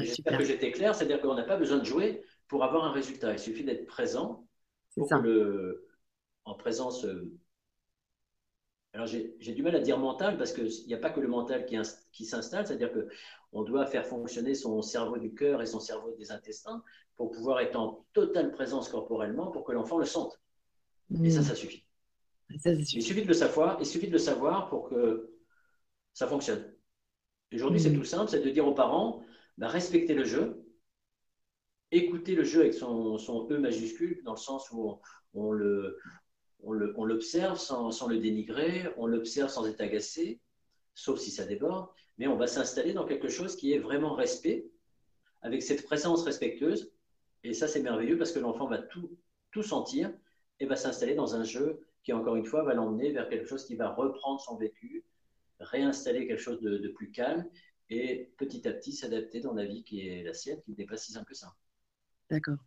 J'espère que j'étais clair, c'est-à-dire qu'on n'a pas besoin de jouer pour avoir un résultat. Il suffit d'être présent pour le, en présence. Euh, alors j'ai du mal à dire mental parce qu'il n'y a pas que le mental qui, qui s'installe, c'est-à-dire qu'on doit faire fonctionner son cerveau du cœur et son cerveau des intestins pour pouvoir être en totale présence corporellement pour que l'enfant le sente. Et ça, mm. ça suffit. Il suffit de le savoir, il suffit de le savoir pour que ça fonctionne. Aujourd'hui, c'est mm. tout simple, c'est de dire aux parents, bah, respectez le jeu, écoutez le jeu avec son, E majuscule, dans le sens où on, le, on l'observe sans, le dénigrer, on l'observe sans être agacé, sauf si ça déborde, mais on va s'installer dans quelque chose qui est vraiment respect, avec cette présence respectueuse. Et ça, c'est merveilleux parce que l'enfant va tout, tout sentir et va s'installer dans un jeu qui, encore une fois, va l'emmener vers quelque chose qui va reprendre son vécu, réinstaller quelque chose de, plus calme et petit à petit s'adapter dans la vie qui est la sienne, qui n'est pas si simple que ça. D'accord.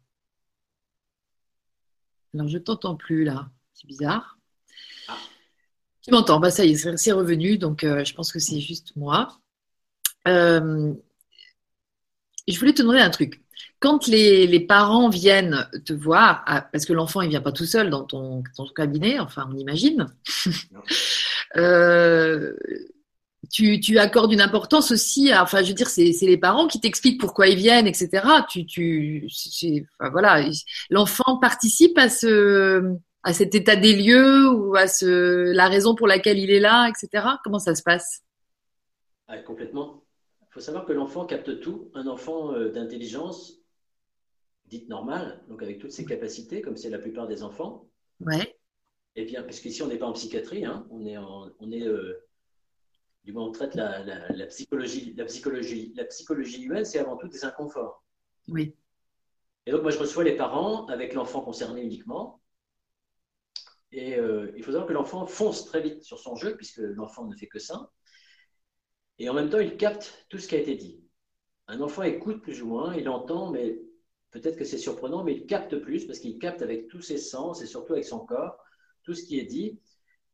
Alors, je t'entends plus là. C'est bizarre. Ah. Tu m'entends? Bah ça y est, c'est revenu. Donc, euh, je pense que c'est juste moi. Euh, je voulais te demander un truc. Quand les, parents viennent te voir, ah, parce que l'enfant il vient pas tout seul dans ton, ton cabinet, enfin on imagine, euh, tu, tu, accordes une importance aussi, à, enfin je veux dire, c'est les parents qui t'expliquent pourquoi ils viennent, etc. Tu, tu, enfin, voilà, l'enfant participe à ce, à cet état des lieux ou à ce, la raison pour laquelle il est là, etc. Comment ça se passe? Ah, Complètement. Il faut savoir que l'enfant capte tout. Un enfant euh, d'intelligence dite normale, donc avec toutes ses capacités, comme c'est la plupart des enfants. Ouais. Eh bien, parce qu'ici, on n'est pas en psychiatrie, hein, on est, on est euh, du moins, on traite la, la, psychologie, la psychologie, la psychologie humaine, c'est avant tout des inconforts. Oui. Et donc, moi, je reçois les parents avec l'enfant concerné uniquement. Et euh, il faut savoir que l'enfant fonce très vite sur son jeu, puisque l'enfant ne fait que ça. Et en même temps, il capte tout ce qui a été dit. Un enfant écoute plus ou moins, il entend, mais peut-être que c'est surprenant, mais il capte plus parce qu'il capte avec tous ses sens et surtout avec son corps tout ce qui est dit,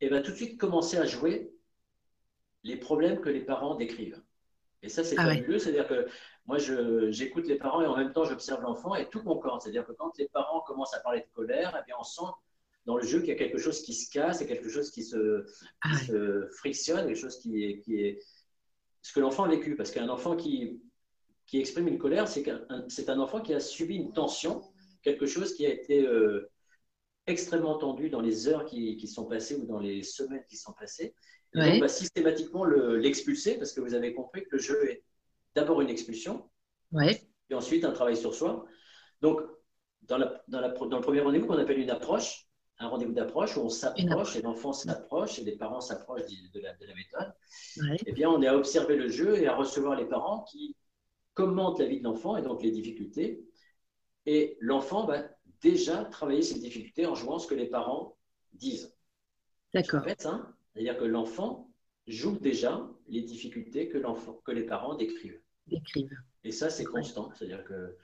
et va tout de suite commencer à jouer les problèmes que les parents décrivent. Et ça, c'est ah fabuleux. C'est-à-dire que moi, j'écoute les parents et en même temps, j'observe l'enfant et tout mon corps. C'est-à-dire que quand les parents commencent à parler de colère, eh bien, on sent dans le jeu qu'il y a quelque chose qui se casse, et quelque chose qui se, ah se frictionne, quelque chose qui est, qui est ce que l'enfant a vécu. Parce qu'un enfant qui, qui exprime une colère, c'est un, un, enfant qui a subi une tension, quelque chose qui a été euh, extrêmement tendu dans les heures qui, qui, sont passées ou dans les semaines qui sont passées. Et on va systématiquement l'expulser parce que vous avez compris que le jeu est d'abord une expulsion ouais. et ensuite un travail sur soi. Donc, dans, dans, le premier rendez-vous qu'on appelle une approche, un rendez-vous d'approche où on s'approche et l'enfant s'approche et les parents s'approchent de, la, méthode, eh bien, on est à observer le jeu et à recevoir les parents qui commentent la vie de l'enfant et donc les difficultés. Et l'enfant va déjà travailler ses difficultés en jouant ce que les parents disent. D'accord. Hein. C'est-à-dire que l'enfant joue déjà les difficultés que, que les parents décrivent. décrivent. Et ça, c'est constant. C'est-à-dire que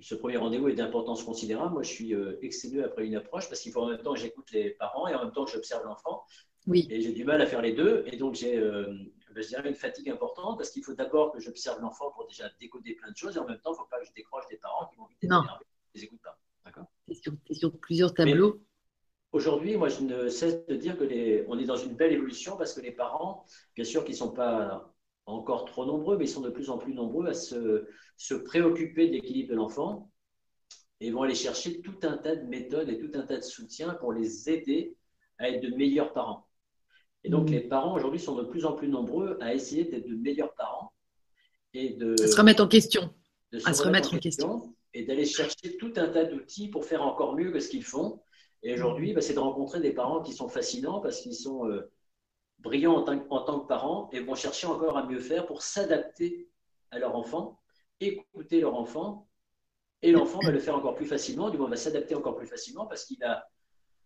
ce premier rendez-vous est d'importance considérable. Moi, je suis euh, excédé après une approche parce qu'il faut en même temps que j'écoute les parents et en même temps que j'observe l'enfant. Oui. Et j'ai du mal à faire les deux. Et donc, j'ai, euh, ben, une fatigue importante parce qu'il faut d'abord que j'observe l'enfant pour déjà décoder plein de choses. Et en même temps, il ne faut pas que je décroche des parents qui vont vite énerver. Je ne les écoute pas. D'accord? C'est sur, plusieurs tableaux. Aujourd'hui, moi, je ne cesse de dire que les, on est dans une belle évolution parce que les parents, bien sûr, qui ne sont pas encore trop nombreux, mais ils sont de plus en plus nombreux à se, se préoccuper de l'équilibre de l'enfant et vont aller chercher tout un tas de méthodes et tout un tas de soutiens pour les aider à être de meilleurs parents. Et donc, mmh. les parents aujourd'hui sont de plus en plus nombreux à essayer d'être de meilleurs parents et de à se remettre en question, à se remettre en question, et d'aller chercher tout un tas d'outils pour faire encore mieux que ce qu'ils font. Et aujourd'hui, bah, c'est de rencontrer des parents qui sont fascinants parce qu'ils sont euh, brillants en tant, que parents et vont chercher encore à mieux faire pour s'adapter à leur enfant, écouter leur enfant, et l'enfant va le faire encore plus facilement, du moins va s'adapter encore plus facilement parce qu'il a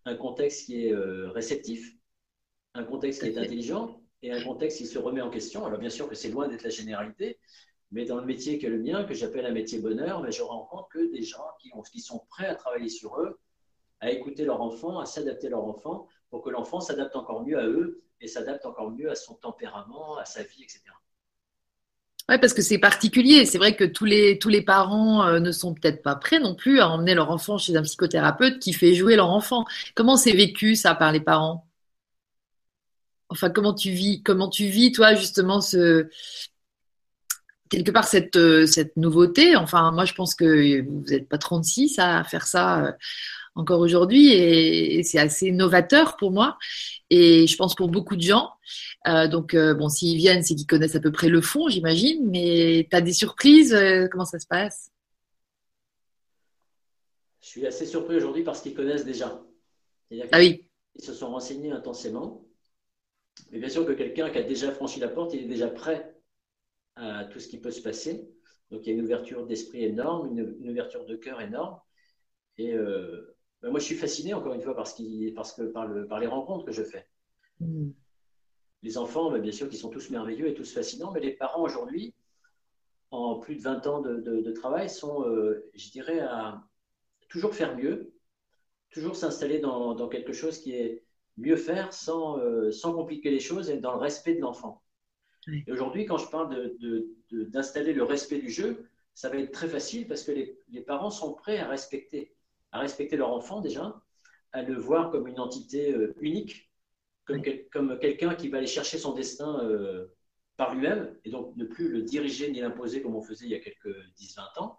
un contexte qui est euh, réceptif, un contexte qui est intelligent et un contexte qui se remet en question. Alors bien sûr que c'est loin d'être la généralité, mais dans le métier qui est le mien, que j'appelle un métier bonheur, mais je rencontre que des gens qui, ont, qui sont prêts à travailler sur eux, à écouter leur enfant, à s'adapter à leur enfant, pour que l'enfant s'adapte encore mieux à eux et s'adapte encore mieux à son tempérament, à sa vie, etc. Oui, parce que c'est particulier. C'est vrai que tous les, tous les parents euh, ne sont peut-être pas prêts non plus à emmener leur enfant chez un psychothérapeute qui fait jouer leur enfant. Comment c'est vécu ça par les parents? Enfin, comment tu vis, comment tu vis toi justement ce quelque part cette, euh, cette nouveauté? Enfin, moi je pense que vous n'êtes pas 36 à faire ça euh, encore aujourd'hui et, c'est assez novateur pour moi et je pense pour beaucoup de gens. Euh, donc euh, bon, s'ils viennent, c'est qu'ils connaissent à peu près le fond, j'imagine. Mais tu as des surprises euh, Comment ça se passe? Je suis assez surpris aujourd'hui parce qu'ils connaissent déjà. Ah oui. Ils se sont renseignés intensément. Mais bien sûr que quelqu'un qui a déjà franchi la porte, il est déjà prêt à tout ce qui peut se passer. Donc il y a une ouverture d'esprit énorme, une, ouverture de cœur énorme. Et ben, moi, je suis fasciné, encore une fois, parce, parce que, par, le, par, les rencontres que je fais. Mm. Les enfants, ben, bien sûr, qui sont tous merveilleux et tous fascinants, mais les parents aujourd'hui, en plus de 20 ans de, travail, sont, euh, je dirais, à toujours faire mieux, toujours s'installer dans, quelque chose qui est mieux faire sans, euh, sans compliquer les choses et dans le respect de l'enfant. Et aujourd'hui, quand je parle d'installer le respect du jeu, ça va être très facile parce que les, les parents sont prêts à respecter à respecter leur enfant déjà, à le voir comme une entité euh, unique, comme, comme quelqu'un qui va aller chercher son destin euh, par lui-même, et donc ne plus le diriger ni l'imposer comme on faisait il y a quelques 10-20 ans.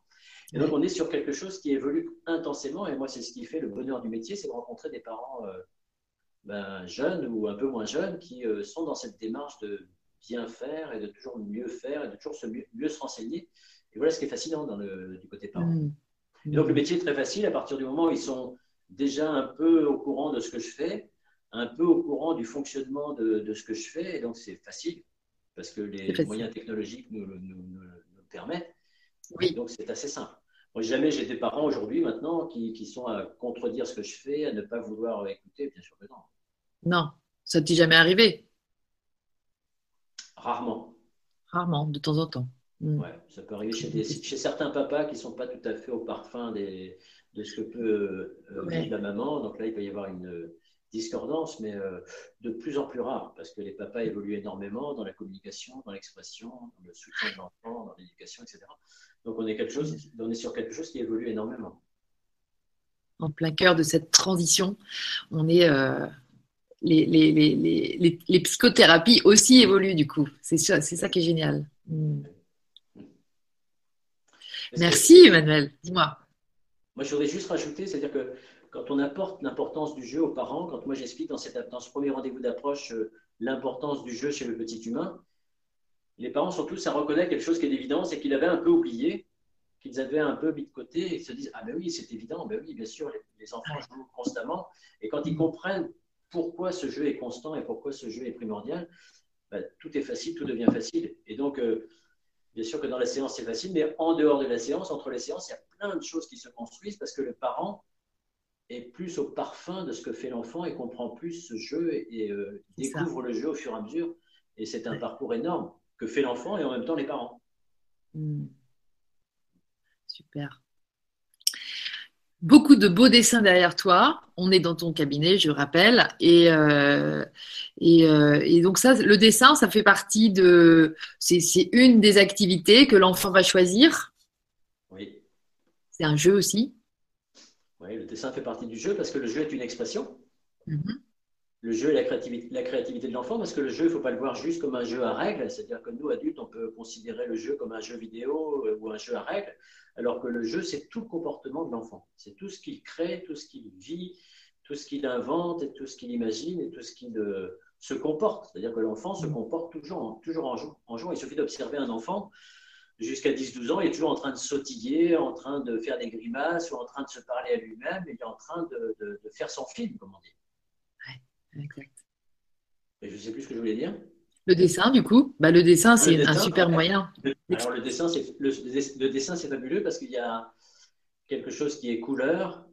Et donc on est sur quelque chose qui évolue intensément, et moi c'est ce qui fait le bonheur du métier, c'est de rencontrer des parents euh, ben, jeunes ou un peu moins jeunes qui sont dans cette démarche de bien faire et de toujours mieux faire et de toujours se mieux, se renseigner. Et voilà ce qui est fascinant dans le, du côté parent. Mmh donc le métier est très facile à partir du moment où ils sont déjà un peu au courant de ce que je fais, un peu au courant du fonctionnement de, ce que je fais, et donc c'est facile parce que les moyens technologiques nous, le permettent. Oui. Donc c'est assez simple. Moi, jamais j'ai des parents aujourd'hui, maintenant, qui, sont à contredire ce que je fais, à ne pas vouloir écouter, bien sûr que non. Non, ça ne t'est jamais arrivé? Rarement. Rarement, de temps en temps. Mm. Ouais, ça peut arriver chez, chez, certains papas qui ne sont pas tout à fait au parfum des, de ce que peut euh, vivre la maman. Donc là, il peut y avoir une discordance, mais euh, de plus en plus rare, parce que les papas évoluent énormément dans la communication, dans l'expression, dans le soutien de l'enfant, dans l'éducation, etc. Donc on est, quelque chose, on est sur quelque chose qui évolue énormément. En plein cœur de cette transition, on est... Euh, les, les, les, les, psychothérapies aussi évoluent du coup. C'est ça, ça qui est génial. Mm. Merci Emmanuel, dis-moi. Moi, je voudrais juste rajouter, c'est-à-dire que quand on apporte l'importance du jeu aux parents, quand moi j'explique dans, dans, ce premier rendez-vous d'approche euh, l'importance du jeu chez le petit humain, les parents sont tous à reconnaître quelque chose qui est d'évidence et qu'il avait un peu oublié, qu'ils avaient un peu mis de côté et se disent Ah ben oui, c'est évident, ben oui, bien sûr, les, enfants jouent constamment. Et quand ils comprennent pourquoi ce jeu est constant et pourquoi ce jeu est primordial, ben, tout est facile, tout devient facile. Et donc, euh, bien sûr que dans la séance, c'est facile, mais en dehors de la séance, entre les séances, il y a plein de choses qui se construisent parce que le parent est plus au parfum de ce que fait l'enfant et comprend plus ce jeu et, euh, découvre le jeu au fur et à mesure. Et c'est un parcours énorme que fait l'enfant et en même temps les parents. Hmm. Super. Beaucoup de beaux dessins derrière toi. On est dans ton cabinet, je rappelle. Et, euh, euh, et, donc ça, le dessin, ça fait partie de... C'est une des activités que l'enfant va choisir. Oui. C'est un jeu aussi. Oui, le dessin fait partie du jeu parce que le jeu est une expression. Mm-hmm le jeu et la créativité, de l'enfant, parce que le jeu, il ne faut pas le voir juste comme un jeu à règles, c'est-à-dire que nous, adultes, on peut considérer le jeu comme un jeu vidéo euh, ou un jeu à règles, alors que le jeu, c'est tout le comportement de l'enfant. C'est tout ce qu'il crée, tout ce qu'il vit, tout ce qu'il invente, et tout ce qu'il imagine, et tout ce qu'il euh, se comporte. C'est-à-dire que l'enfant se comporte toujours, toujours en, jouant, en jouant. Il suffit d'observer un enfant jusqu'à 10-12 ans, il est toujours en train de sautiller, en train de faire des grimaces, ou en train de se parler à lui-même, il est en train de, de faire son film, comme on dit. Exact. Et je ne sais plus ce que je voulais dire. Le dessin, du coup, bah, le dessin, c'est un super moyen. Alors, le dessin, c'est le, dessin, c'est fabuleux parce qu'il y a quelque chose qui est couleur.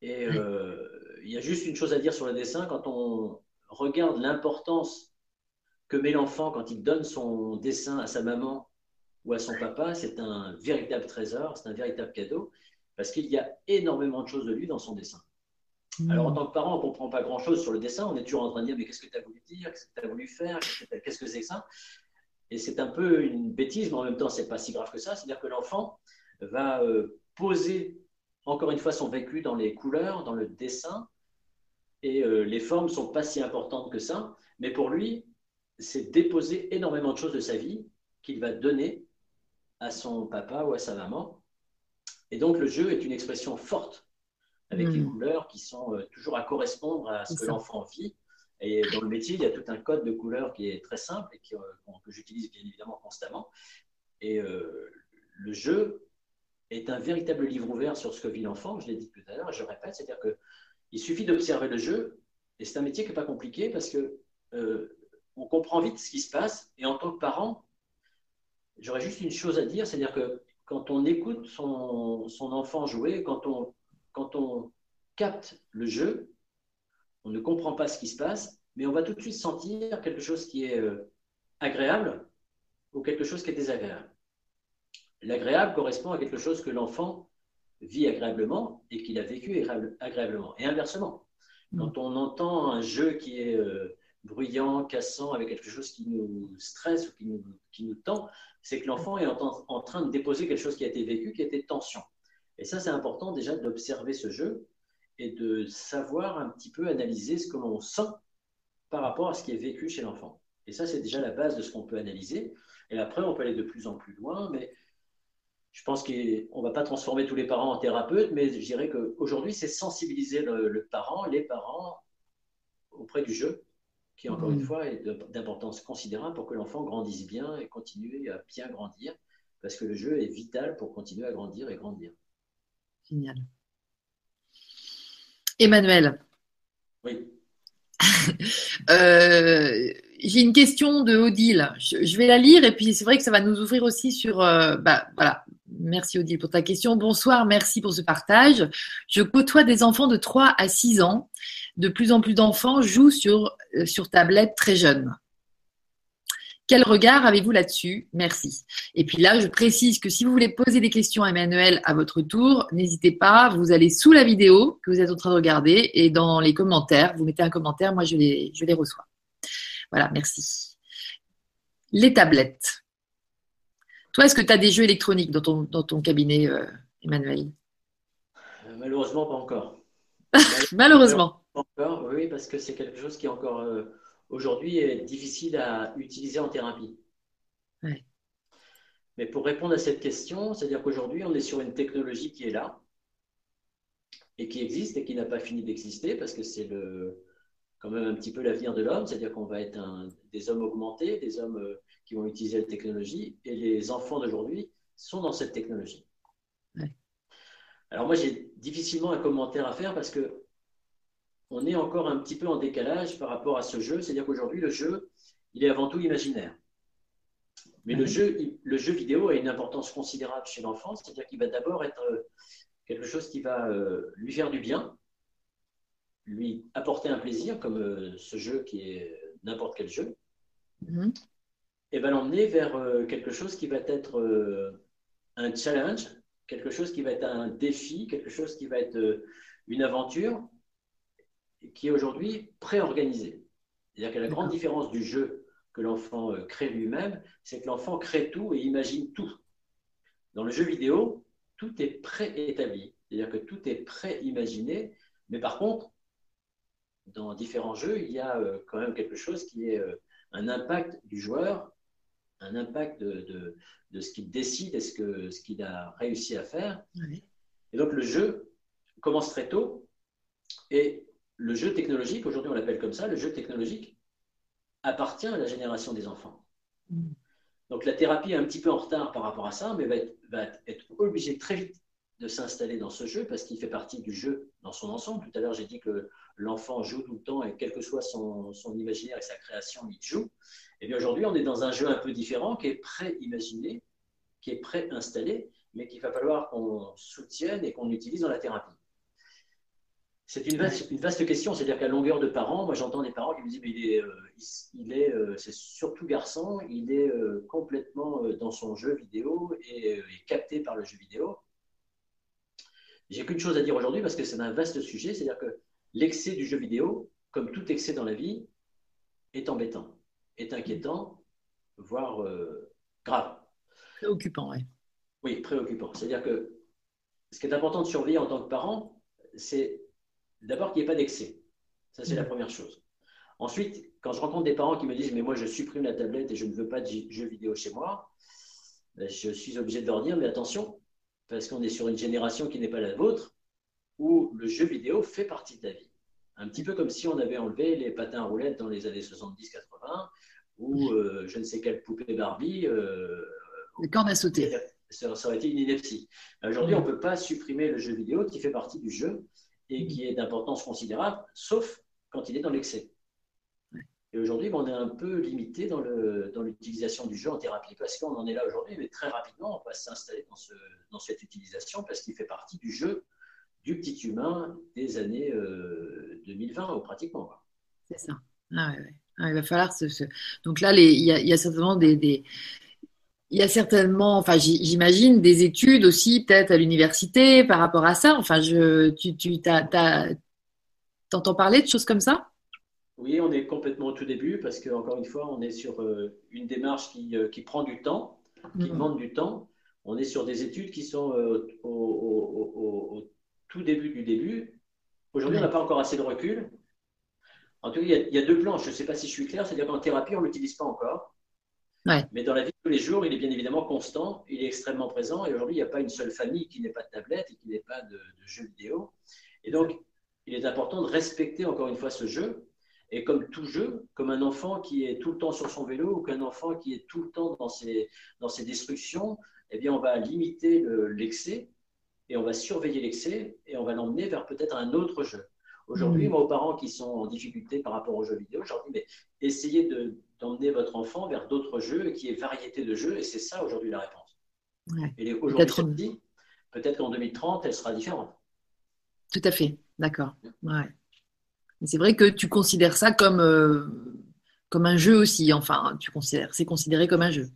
Et euh, il y a juste une chose à dire sur le dessin. Quand on regarde l'importance que met l'enfant quand il donne son dessin à sa maman ou à son papa, c'est un véritable trésor, c'est un véritable cadeau, parce qu'il y a énormément de choses de lui dans son dessin. Alors, en mm. tant que parent, on ne comprend pas grand-chose sur le dessin. On est toujours en train de dire, mais qu'est-ce que tu as voulu dire? Qu'est-ce que tu as voulu faire? Qu'est-ce que c'est que ça? Et c'est un peu une bêtise, mais en même temps, ce n'est pas si grave que ça. C'est-à-dire que l'enfant va euh, poser, encore une fois, son vécu dans les couleurs, dans le dessin. Et euh, les formes ne sont pas si importantes que ça. Mais pour lui, c'est déposer énormément de choses de sa vie qu'il va donner à son papa ou à sa maman. Et donc, le jeu est une expression forte avec des hmm. couleurs qui sont euh, toujours à correspondre à ce que l'enfant vit. Et dans le métier, il y a tout un code de couleurs qui est très simple et euh, que j'utilise bien évidemment constamment. Et euh, le jeu est un véritable livre ouvert sur ce que vit l'enfant, je l'ai dit tout à l'heure, je répète, c'est-à-dire qu'il suffit d'observer le jeu, et c'est un métier qui n'est pas compliqué parce que on comprend vite ce qui se passe, et en tant que parent, j'aurais juste une chose à dire, c'est-à-dire que quand on écoute son, son enfant jouer, quand on quand on capte le jeu, on ne comprend pas ce qui se passe, mais on va tout de suite sentir quelque chose qui est euh, agréable ou quelque chose qui est désagréable. L'agréable correspond à quelque chose que l'enfant vit agréablement et qu'il a vécu agréablement. Et inversement, quand on entend un jeu qui est euh, bruyant, cassant, avec quelque chose qui nous stresse ou qui nous, qui nous tend, c'est que l'enfant est en, en, train de déposer quelque chose qui a été vécu, qui a été tension. Et ça, c'est important déjà d'observer ce jeu et de savoir un petit peu analyser ce que l'on sent par rapport à ce qui est vécu chez l'enfant. Et ça, c'est déjà la base de ce qu'on peut analyser. Et après, on peut aller de plus en plus loin, mais je pense qu'on ne va pas transformer tous les parents en thérapeutes, mais je dirais qu'aujourd'hui, c'est sensibiliser le, parent, les parents, auprès du jeu, qui, encore une mmh. fois, est d'importance considérable pour que l'enfant grandisse bien et continue à bien grandir, parce que le jeu est vital pour continuer à grandir et grandir. Génial. Emmanuel. Oui. Euh, j'ai une question de Odile. Je, vais la lire et puis c'est vrai que ça va nous ouvrir aussi sur. Euh, bah, voilà. Merci Odile pour ta question. Bonsoir, merci pour ce partage. Je côtoie des enfants de 3 à 6 ans. De plus en plus d'enfants jouent sur, euh, sur tablette très jeunes. Quel regard avez-vous là-dessus? Merci. Et puis là, je précise que si vous voulez poser des questions à Emmanuel à votre tour, n'hésitez pas, vous allez sous la vidéo que vous êtes en train de regarder et dans les commentaires, vous mettez un commentaire, moi je les, je les reçois. Voilà, merci. Les tablettes. Toi, est-ce que tu as des jeux électroniques dans ton, dans ton cabinet, euh, Emmanuel? Euh, Malheureusement, pas encore. Malheureusement. Pas encore, oui, parce que c'est quelque chose qui est encore... Euh, aujourd'hui est difficile à utiliser en thérapie. Mais pour répondre à cette question, c'est-à-dire qu'aujourd'hui, on est sur une technologie qui est là et qui existe et qui n'a pas fini d'exister parce que c'est le, quand même un petit peu l'avenir de l'homme, c'est-à-dire qu'on va être des hommes augmentés, des hommes euh, qui vont utiliser la technologie et les enfants d'aujourd'hui sont dans cette technologie. Alors moi, j'ai difficilement un commentaire à faire parce que on est encore un petit peu en décalage par rapport à ce jeu. C'est-à-dire qu'aujourd'hui, le jeu, il est avant tout imaginaire. Mais le, jeu, le jeu vidéo a une importance considérable chez l'enfant, c'est-à-dire qu'il va d'abord être euh, quelque chose qui va euh, lui faire du bien, lui apporter un plaisir, comme euh, ce jeu qui est n'importe quel jeu, mm-hmm. et va l'emmener vers quelque chose qui va être un challenge, quelque chose qui va être un défi, quelque chose qui va être une aventure, qui est aujourd'hui préorganisée. C'est-à-dire que la grande différence du jeu que l'enfant euh, crée lui-même, c'est que l'enfant crée tout et imagine tout. Dans le jeu vidéo, tout est préétabli, c'est-à-dire que tout est pré-imaginé, mais par contre, dans différents jeux, il y a euh, quand même quelque chose qui est euh, un impact du joueur, un impact de, de, ce qu'il décide et ce qu'il ce qu'il a réussi à faire. Et donc le jeu commence très tôt, et le jeu technologique, aujourd'hui on l'appelle comme ça, le jeu technologique, appartient à la génération des enfants. Donc la thérapie est un petit peu en retard par rapport à ça, mais va être, obligée très vite de s'installer dans ce jeu parce qu'il fait partie du jeu dans son ensemble. Tout à l'heure, j'ai dit que l'enfant joue tout le temps et quel que soit son, imaginaire et sa création, il joue. Et bien aujourd'hui, on est dans un jeu un peu différent qui est pré-imaginé, qui est pré-installé, mais qu'il va falloir qu'on soutienne et qu'on utilise dans la thérapie. C'est une vaste, question, c'est-à-dire qu'à longueur de parents, moi j'entends des parents qui me disent mais il est, euh, il, est euh, c'est surtout garçon, il est euh, complètement dans son jeu vidéo et est capté par le jeu vidéo. J'ai qu'une chose à dire aujourd'hui parce que c'est un vaste sujet, c'est-à-dire que l'excès du jeu vidéo, comme tout excès dans la vie, est embêtant, est inquiétant, voire grave. Préoccupant, oui. Oui, préoccupant. C'est-à-dire que ce qui est important de surveiller en tant que parent, c'est D'abord, qu'il n'y ait pas d'excès. Ça, c'est la mm. première chose. Ensuite, quand je rencontre des parents qui me disent Mais moi, je supprime la tablette et je ne veux pas de jeux vidéo chez moi, ben, je suis obligé de leur dire Mais attention, parce qu'on est sur une génération qui n'est pas la vôtre, où le jeu vidéo fait partie de ta vie. Un petit peu comme si on avait enlevé les patins à roulettes dans les années 70-80, ou euh, je ne sais quelle poupée Barbie. Euh, les cordes à sauter. Ça, aurait été une ineptie. Aujourd'hui, on ne peut pas supprimer le jeu vidéo qui fait partie du jeu et qui est d'importance considérable, sauf quand il est dans l'excès. Et aujourd'hui, on est un peu limité dans l'utilisation dans du jeu en thérapie parce qu'on en est là aujourd'hui, mais très rapidement, on va s'installer dans, ce, dans cette utilisation parce qu'il fait partie du jeu du petit humain des années 2020 euh, ou pratiquement. C'est ça. Ah ah, il va falloir. Donc là, il y, a certainement des, il y a certainement, enfin, j'imagine des études aussi, peut-être à l'université par rapport à ça. Enfin, je, tu, tu t'entends parler de choses comme ça? Oui, on est complètement au tout début parce que encore une fois, on est sur euh, une démarche qui, euh, qui, prend du temps, qui mm. demande du temps. On est sur des études qui sont euh, au, tout début du début. Aujourd'hui, on n'a pas encore assez de recul. En tout cas, il y a, il y a deux plans. Je ne sais pas si je suis clair. C'est-à-dire qu'en thérapie, on ne l'utilise pas encore. Mais dans la vie de tous les jours, il est bien évidemment constant, il est extrêmement présent. Et aujourd'hui, il n'y a pas une seule famille qui n'ait pas de tablette et qui n'ait pas de, jeux vidéo. Et donc, il est important de respecter encore une fois ce jeu. Et comme tout jeu, comme un enfant qui est tout le temps sur son vélo ou qu'un enfant qui est tout le temps dans ses, dans ses destructions, eh bien, on va limiter l'excès et on va surveiller l'excès et on va l'emmener vers peut-être un autre jeu. Aujourd'hui, mmh. moi, aux parents qui sont en difficulté par rapport aux jeux vidéo, je leur dis, mais essayez de, d'emmener votre enfant vers d'autres jeux et qui est variété de jeux. Et c'est ça aujourd'hui la réponse. Et aujourd'hui, peut-être qu'en 2030, elle sera différente. Tout à fait, d'accord. Ouais. C'est vrai que tu considères ça comme, euh, comme un jeu aussi. Enfin, tu considères, c'est considéré comme un jeu.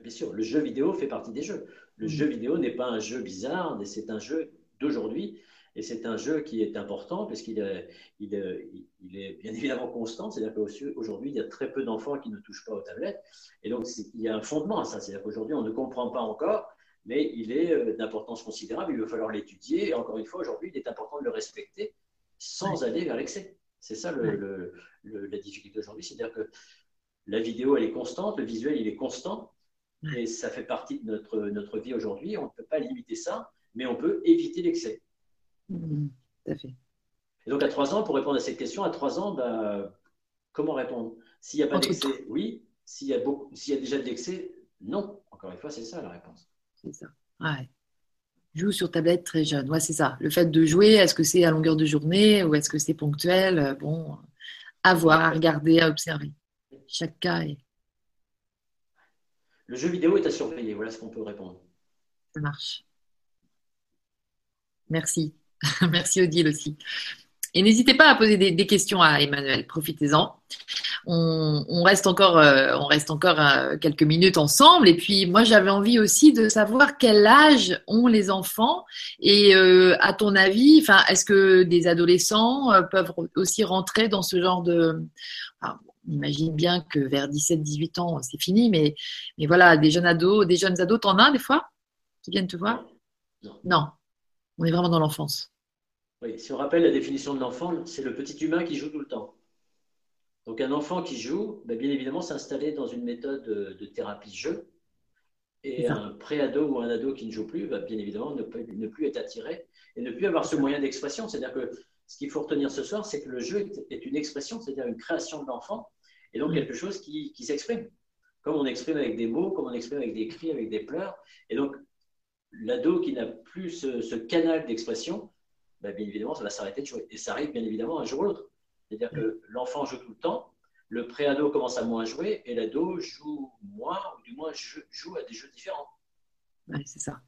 Bien sûr, le jeu vidéo fait partie des jeux. Le mm. jeu vidéo n'est pas un jeu bizarre, mais c'est un jeu d'aujourd'hui et c'est un jeu qui est important parce qu'il est, il est, bien évidemment constant. C'est-à-dire qu'aujourd'hui, il y a très peu d'enfants qui ne touchent pas aux tablettes. Et donc, il y a un fondement à ça. C'est-à-dire qu'aujourd'hui, on ne comprend pas encore, mais il est euh, d'importance considérable. Il va falloir l'étudier. Et encore une fois, aujourd'hui, il est important de le respecter sans aller vers l'excès. C'est ça la difficulté aujourd'hui. C'est-à-dire que la vidéo, elle est constante, le visuel, il est constant. Et ça fait partie de notre, notre vie aujourd'hui. On ne peut pas limiter ça, mais on peut éviter l'excès. Mmh, tout à fait. Et donc, à trois ans, pour répondre à cette question, à trois ans, bah, comment répondre? S'il n'y a pas d'excès, oui. S'il y, a beaucoup, s'il y a déjà de l'excès, non. Encore une fois, c'est ça la réponse. C'est ça. Ouais. Joue sur tablette très jeune. Ouais, c'est ça. Le fait de jouer, est-ce que c'est à longueur de journée ou est-ce que c'est ponctuel? Bon, à voir, à regarder, à observer. Chaque cas est. Le jeu vidéo est à surveiller. Voilà ce qu'on peut répondre. Ça marche. Merci. Merci Odile aussi. Et n'hésitez pas à poser des, questions à Emmanuel, profitez-en. On, reste encore, euh, on reste encore euh, quelques minutes ensemble. Et puis moi, j'avais envie aussi de savoir quel âge ont les enfants. Et euh, à ton avis, enfin, est-ce que des adolescents peuvent aussi rentrer dans ce genre de on imagine bien que vers 17-18 ans, c'est fini, mais, mais voilà, des jeunes ados, des jeunes ados, t'en as des fois qui viennent te voir? Non. On est vraiment dans l'enfance. Oui, si on rappelle la définition de l'enfant, c'est le petit humain qui joue tout le temps. Donc un enfant qui joue, ben, bien évidemment, s'installer dans une méthode de thérapie-jeu. Et un pré-ado ou un ado qui ne joue plus, va bien évidemment ne, ne, plus être attiré et ne plus avoir ce moyen d'expression. C'est-à-dire que ce qu'il faut retenir ce soir, c'est que le jeu est une expression, c'est-à-dire une création de l'enfant, et donc quelque chose qui, s'exprime. Comme on exprime avec des mots, comme on exprime avec des cris, avec des pleurs. Et donc, l'ado qui n'a plus ce, canal d'expression, ben, bien évidemment, ça va s'arrêter de jouer. Et ça arrive bien évidemment un jour ou l'autre. C'est-à-dire que l'enfant joue tout le temps, le pré-ado commence à moins jouer, et l'ado joue moins, ou du moins joue à des jeux différents. Oui, c'est ça.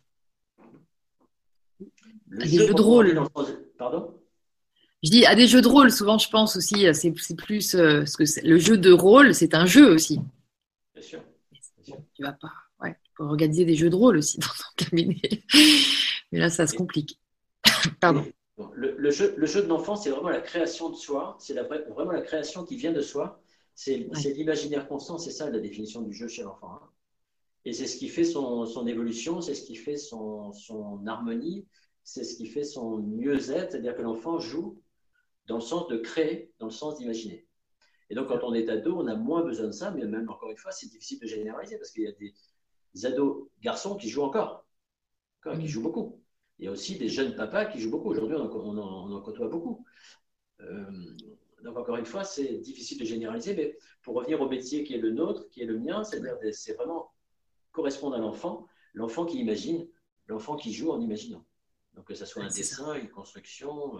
Le jeu de rôle. Pardon? Je dis à des jeux de rôle, souvent je pense aussi, euh, c'est plus euh, ce que le jeu de rôle, c'est un jeu aussi. Bien sûr. Tu vas pas, ouais, organiser des jeux de rôle aussi dans ton cabinet. Mais là, ça se complique. Pardon. Le, jeu, le jeu de l'enfant, c'est vraiment la création de soi, c'est vraiment la création qui vient de soi. C'est l'imaginaire constant, c'est ça la définition du jeu chez l'enfant. Hein. Et c'est ce qui fait son, son évolution, c'est ce qui fait son, son harmonie, c'est ce qui fait son mieux-être, c'est-à-dire que l'enfant joue dans le sens de créer, dans le sens d'imaginer. Et donc, quand on est ado, on a moins besoin de ça, mais même encore une fois, c'est difficile de généraliser parce qu'il y a des ados garçons qui jouent encore, qui jouent beaucoup. Il y a aussi des jeunes papas qui jouent beaucoup. Aujourd'hui, on, en côtoie beaucoup. Euh, donc, encore une fois, c'est difficile de généraliser, mais pour revenir au métier qui est le nôtre, qui est le mien, c'est-à-dire c'est vraiment correspondre à l'enfant, l'enfant qui imagine, l'enfant qui joue en imaginant. Donc, que ce soit un dessin, une construction,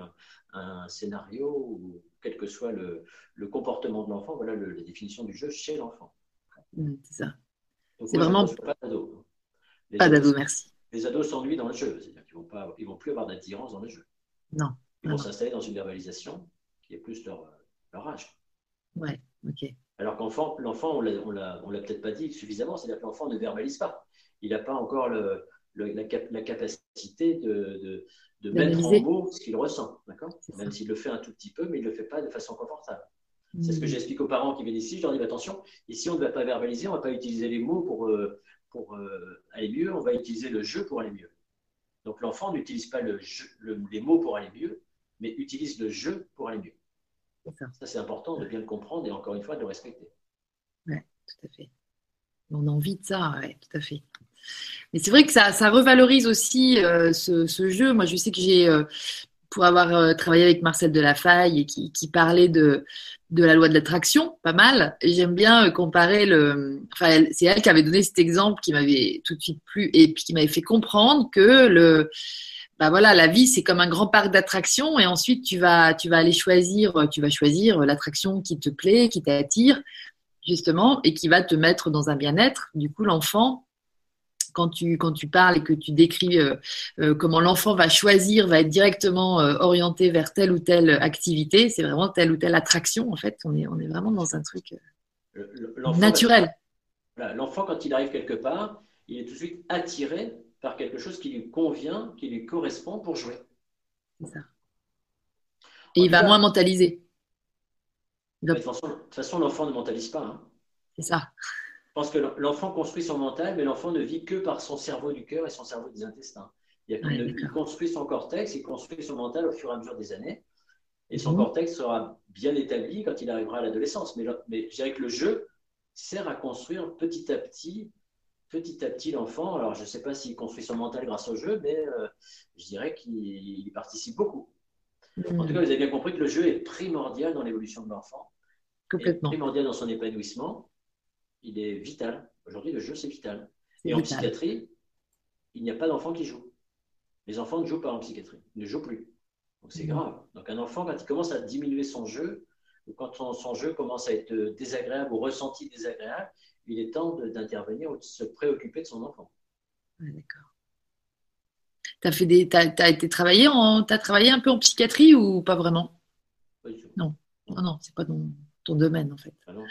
un scénario, ou quel que soit le, comportement de l'enfant, voilà la définition du jeu chez l'enfant. Mmh, c'est ça. C'est vraiment. Pas d'ado. Pas merci. Les ados s'ennuient dans le jeu, c'est-à-dire qu'ils ne vont, vont plus avoir d'attirance dans le jeu. Non. Ils vont s'installer dans une verbalisation qui est plus leur, leur âge. Ouais, ok. Alors qu'enfant, l'enfant, on ne l'a peut-être pas dit suffisamment, c'est-à-dire que l'enfant ne verbalise pas. Il n'a pas encore le, la, capacité de, de, mettre en mots ce qu'il ressent, d'accord? Même s'il le fait un tout petit peu, mais il ne le fait pas de façon confortable. C'est ce que mm. j'explique aux parents qui viennent ici. Je leur dis attention, ici on ne va pas verbaliser, on ne va pas utiliser les mots pour, euh, pour euh, aller mieux, on va utiliser le jeu pour aller mieux. Donc l'enfant n'utilise pas le les mots pour aller mieux, mais utilise le jeu pour aller mieux. Ça, c'est important de bien le comprendre et encore une fois de le respecter. Oui, tout à fait. On a envie de ça, oui, tout à fait. Mais c'est vrai que ça, ça revalorise aussi euh, ce, ce, jeu. Moi, je sais que j'ai, euh, pour avoir euh, travaillé avec Marcel Delafaille et qui, parlait de, de la loi de l'attraction, pas mal. J'aime bien comparer le. Enfin, c'est elle qui avait donné cet exemple qui m'avait tout de suite plu et qui m'avait fait comprendre que le. Bah voilà, la vie c'est comme un grand parc d'attractions et ensuite tu vas tu vas aller choisir tu vas choisir l'attraction qui te plaît, qui t'attire justement et qui va te mettre dans un bien-être. Du coup, l'enfant quand tu, quand tu parles et que tu décris euh, euh, comment l'enfant va choisir, va être directement euh, orienté vers telle ou telle activité, c'est vraiment telle ou telle attraction. En fait, on est, on est vraiment dans un truc naturel. L'enfant, quand il arrive quelque part, il est tout de suite attiré par quelque chose qui lui convient, qui lui correspond pour jouer. C'est ça. Et il va moins mentaliser. De toute façon, l'enfant ne mentalise pas. Hein. C'est ça. Je pense que l'enfant construit son mental, mais l'enfant ne vit que par son cerveau du cœur et son cerveau des intestins. Il, construit son cortex, il construit son mental au fur et à mesure des années. Et son mhm. cortex sera bien établi quand il arrivera à l'adolescence. Mais, mais je dirais que le jeu sert à construire petit à petit, petit à petit l'enfant. Alors, je ne sais pas s'il construit son mental grâce au jeu, mais euh, je dirais qu'il y participe beaucoup. En tout mhm. cas, vous avez bien compris que le jeu est primordial dans l'évolution de l'enfant. Complètement. Primordial dans son épanouissement il est vital. Aujourd'hui, le jeu, c'est vital. Et en psychiatrie, il n'y a pas d'enfant qui joue. Les enfants ne jouent pas en psychiatrie, ne jouent plus. Donc c'est Mhm. grave. Donc un enfant, quand il commence à diminuer son jeu, ou quand son, son jeu commence à être désagréable ou ressenti désagréable, il est temps d'intervenir ou de se préoccuper de son enfant. Ouais, d'accord. Des, t'as, t'as été travaillé en, travaillé un peu en psychiatrie ou pas vraiment? Pas du tout. Non, non, non, c'est pas ton, ton domaine en fait. Ah non.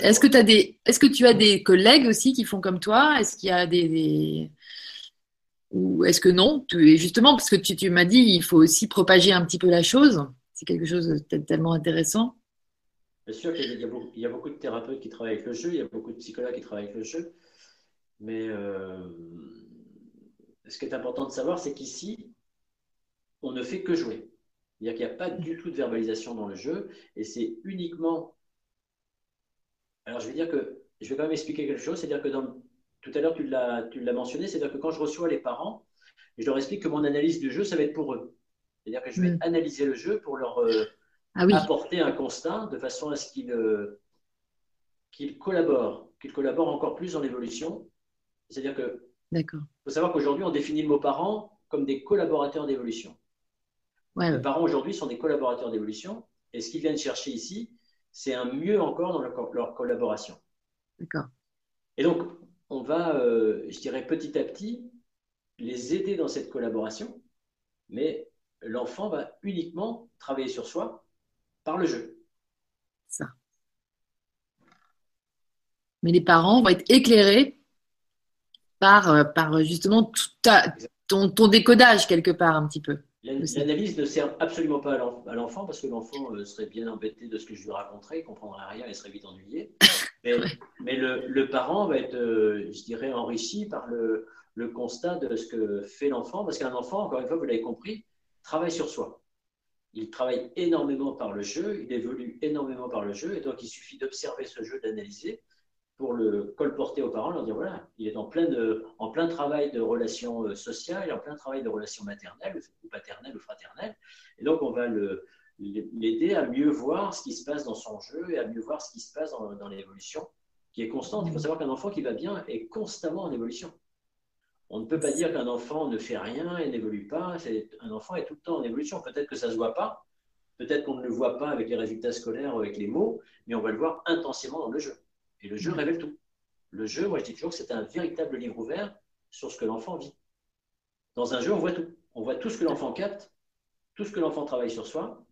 Est-ce que mémoires. t'as des, est-ce que tu as des collègues aussi qui font comme toi? Est-ce qu'il y a des, des- ou est-ce que non? Tu, et justement, parce que tu, tu m'as dit, il faut aussi propager un petit peu la chose. C'est quelque chose de tel- tellement intéressant. Bien sûr qu'il y a, il y a beaucoup, il y a beaucoup de thérapeutes qui travaillent avec le jeu, il y a beaucoup de psychologues qui travaillent avec le jeu, mais euh, ce qui est important de savoir, c'est qu'ici, on ne fait que jouer. C'est-à-dire qu'il n'y a pas du tout de verbalisation dans le jeu, et c'est uniquement... Alors je vais dire que, je vais quand même expliquer quelque chose, c'est-à-dire que dans, tout à l'heure tu l'as, tu l'as mentionné, c'est-à-dire que quand je reçois les parents, je leur explique que mon analyse du jeu, ça va être pour eux. C'est-à-dire que je vais Mm. analyser le jeu pour leur... euh, Ah oui, apporter un constat de façon à ce qu'il euh, qu'il collabore, qu'il collabore encore plus dans l'évolution. C'est-à-dire que d'accord. faut savoir qu'aujourd'hui, on définit le mot parent comme des collaborateurs d'évolution. Ouais, Les parents aujourd'hui sont des collaborateurs d'évolution, et ce qu'ils viennent chercher ici, c'est un mieux encore dans leur, leur collaboration. D'accord. Et donc, on va, euh, je dirais petit à petit, les aider dans cette collaboration, mais l'enfant va uniquement travailler sur soi par le jeu. Ça. Mais les parents vont être éclairés par, euh, par justement tout ta- ton, ton décodage quelque part un petit peu. L'analyse ne sert absolument pas à l'en- à l'enfant parce que l'enfant euh, serait bien embêté de ce que je lui raconterais, il comprendrait rien et serait vite ennuyé. Mais, mais le, le parent va être, euh, je dirais, enrichi par le, le constat de ce que fait l'enfant parce qu'un enfant, encore une fois, vous l'avez compris, travaille sur soi. Il travaille énormément par le jeu, il évolue énormément par le jeu et donc il suffit d'observer ce jeu, d'analyser pour le colporter aux parents, leur dire voilà, il est en plein, de, en plein travail de relations euh, sociales, en plein travail de relations maternelles ou paternelles ou fraternelles. Et donc, on va l'aider à mieux voir ce qui se passe dans son jeu et à mieux voir ce qui se passe dans, dans l'évolution qui est constante. Il faut savoir qu'un enfant qui va bien est constamment en évolution. On ne peut pas dire qu'un enfant ne fait rien et n'évolue pas. C'est- Un enfant est tout le temps en évolution. Peut-être que ça ne se voit pas, peut-être qu'on ne le voit pas avec les résultats scolaires ou avec les mots, mais on va le voir intensément dans le jeu. Et le jeu révèle tout. Le jeu, moi je dis toujours que c'est un véritable livre ouvert sur ce que l'enfant vit. Dans un jeu, on voit tout. On voit tout ce que l'enfant capte, tout ce que l'enfant travaille sur soi,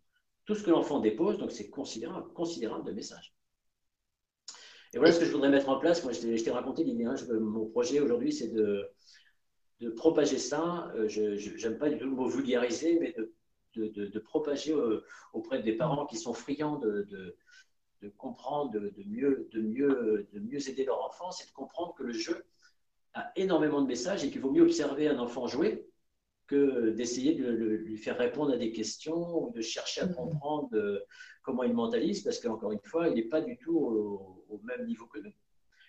tout ce que l'enfant dépose. Donc c'est considérable, considérable de messages. Et voilà ce que je voudrais mettre en place. Moi, je t'ai raconté l'idée. hein. Mon projet aujourd'hui, c'est de, de propager ça. Euh, je n'aime pas du tout le mot vulgariser, mais de, de, de- de propager euh, auprès des parents qui sont friands de, de- comprendre, de, de mieux, de, mieux, de mieux aider leur enfant, c'est de comprendre que le jeu a énormément de messages et qu'il vaut mieux observer un enfant jouer que d'essayer de, lui faire répondre à des questions ou de chercher à Mhm. comprendre euh, comment il mentalise, parce qu'encore une fois, il n'est pas du tout au, au même niveau que nous.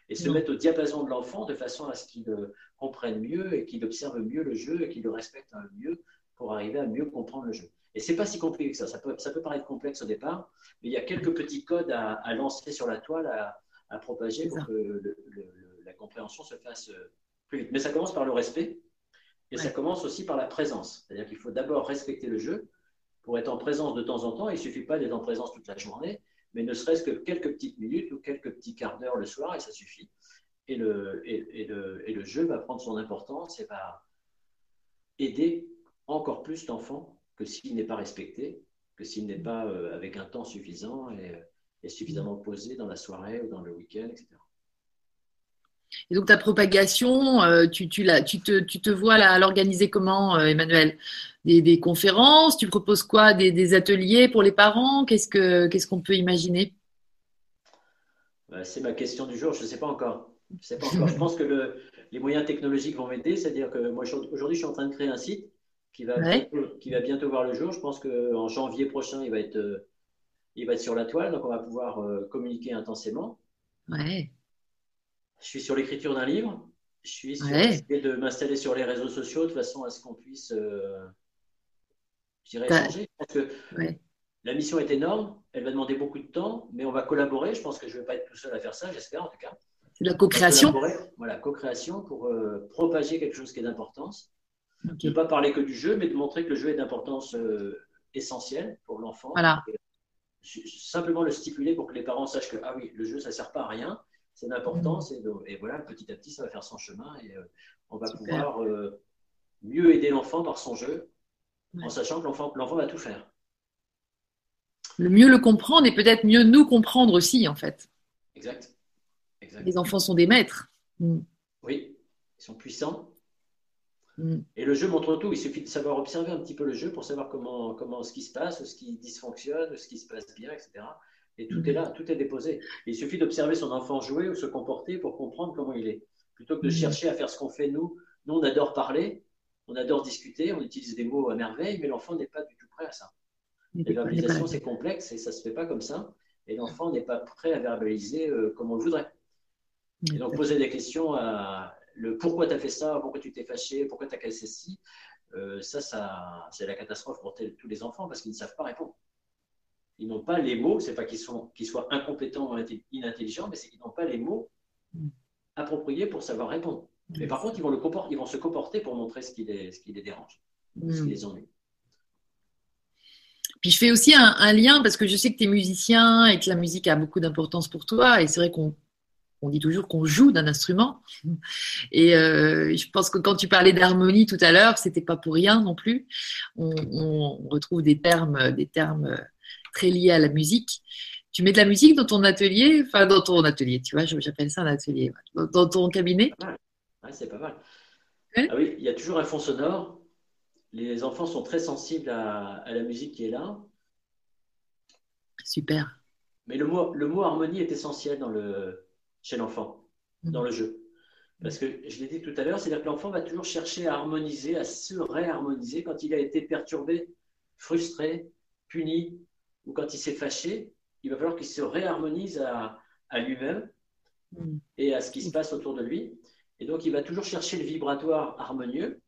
Et se Non. mettre au diapason de l'enfant de façon à ce qu'il euh, comprenne mieux et qu'il observe mieux le jeu et qu'il le respecte un mieux pour arriver à mieux comprendre le jeu. Et c'est pas si compliqué que ça. Ça peut, ça peut paraître complexe au départ, mais il y a quelques petits codes à, à lancer sur la toile, à, à propager pour que le- le- le- la compréhension se fasse euh, plus vite. Mais ça commence par le respect et ça commence aussi par la présence. C'est-à-dire qu'il faut d'abord respecter le jeu pour être en présence de temps en temps. Il ne suffit pas d'être en présence toute la journée, mais ne serait-ce que quelques petites minutes ou quelques petits quarts d'heure le soir et ça suffit. Et le, et, et le, et le jeu va prendre son importance et va aider encore plus l'enfant que s'il n'est pas respecté, que s'il n'est pas euh, avec un temps suffisant et, et suffisamment posé dans la soirée ou dans le week-end, etc. Et donc ta propagation, euh, tu, tu, la, tu, te, tu te vois là, l'organiser comment, euh, Emmanuel? Des, des conférences? Tu proposes quoi? Des, des ateliers pour les parents? Qu'est-ce que qu'est-ce qu'on peut imaginer? Euh, C'est ma question du jour, je ne sais pas encore. Je sais pas encore. Je pense que le- les moyens technologiques vont m'aider, c'est-à-dire que moi aujourd'hui je suis en train de créer un site qui va, Ouais. qui va bientôt voir le jour. Je pense qu'en janvier prochain il va, être, euh, il va être sur la toile, donc on va pouvoir euh, communiquer intensément. Ouais, Je suis sur l'écriture d'un livre. Je suis sur Ouais. de m'installer sur les réseaux sociaux de façon à ce qu'on puisse, euh, je dirais, T'as- échanger. Pense que ouais. la mission est énorme. Elle va demander beaucoup de temps, mais on va collaborer. Je pense que je ne vais pas être tout seul à faire ça, j'espère en tout cas. C'est de la co-création. Voilà, co-création pour euh, propager quelque chose qui est d'importance. Ne pas parler que du jeu, mais de montrer que le jeu est d'importance euh, essentielle pour l'enfant. Voilà. simplement le stipuler pour que les parents sachent que, ah oui, le jeu, ça ne sert pas à rien, c'est d'importance. Mm. Et, voilà, petit à petit, ça va faire son chemin et euh, on va pouvoir euh, mieux aider l'enfant par son jeu, en sachant que l'enfant va tout faire. Le mieux le comprendre et peut-être mieux nous comprendre aussi, en fait. Exact. Les enfants sont des maîtres. Mm. Oui, ils sont puissants. Mm. Et le jeu montre tout. Il suffit de savoir observer un petit peu le jeu pour savoir comment, comment ce qui se passe, ce qui dysfonctionne, ce qui se passe bien, etc. Et tout mm. est là, tout est déposé. il suffit d'observer son enfant jouer ou se comporter pour comprendre comment il est. Plutôt que de chercher à faire ce qu'on fait nous. Nous, on adore parler, on adore discuter, on utilise des mots à merveille, mais l'enfant n'est pas du tout prêt à ça. La verbalisation, c'est complexe et ça ne se fait pas comme ça. Et l'enfant n'est pas prêt à verbaliser euh, comme on le voudrait. Et donc, poser des questions à le pourquoi tu as fait ça, pourquoi tu t'es fâché, pourquoi tu as cassé ci, euh, ça, ça c'est la catastrophe pour tous les enfants parce qu'ils ne savent pas répondre. Ils n'ont pas les mots, c'est pas qu'ils qu'ils soient incompétents ou inintelligents, mais c'est qu'ils n'ont pas les mots appropriés pour savoir répondre. Mais par contre, ils vont, le ils vont se comporter pour montrer ce qui les, ce qui les dérange, ce qui les ennuie. Puis je fais aussi un, lien parce que je sais que tu es musicien et que la musique a beaucoup d'importance pour toi. Et c'est vrai qu'on dit toujours qu'on joue d'un instrument. Et euh, je pense que quand tu parlais d'harmonie tout à l'heure, c'était pas pour rien non plus. On, retrouve des termes, des termes très liés à la musique. Tu mets de la musique dans ton atelier, enfin dans ton atelier, tu vois, j'appelle ça un atelier, dans, ton cabinet? c'est pas mal. Ah oui, il y a toujours un fond sonore les enfants sont très sensibles à, la musique qui est là. Super. Mais le mot, le mot harmonie est essentiel dans le, chez l'enfant, mm. dans le jeu. Parce que je l'ai dit tout à l'heure, c'est-à-dire que l'enfant va toujours chercher à harmoniser, à se réharmoniser quand il a été perturbé, frustré, puni, ou quand il s'est fâché. Il va falloir qu'il se réharmonise à, lui-même mm. et à ce qui se passe autour de lui. Et donc, il va toujours chercher le vibratoire harmonieux.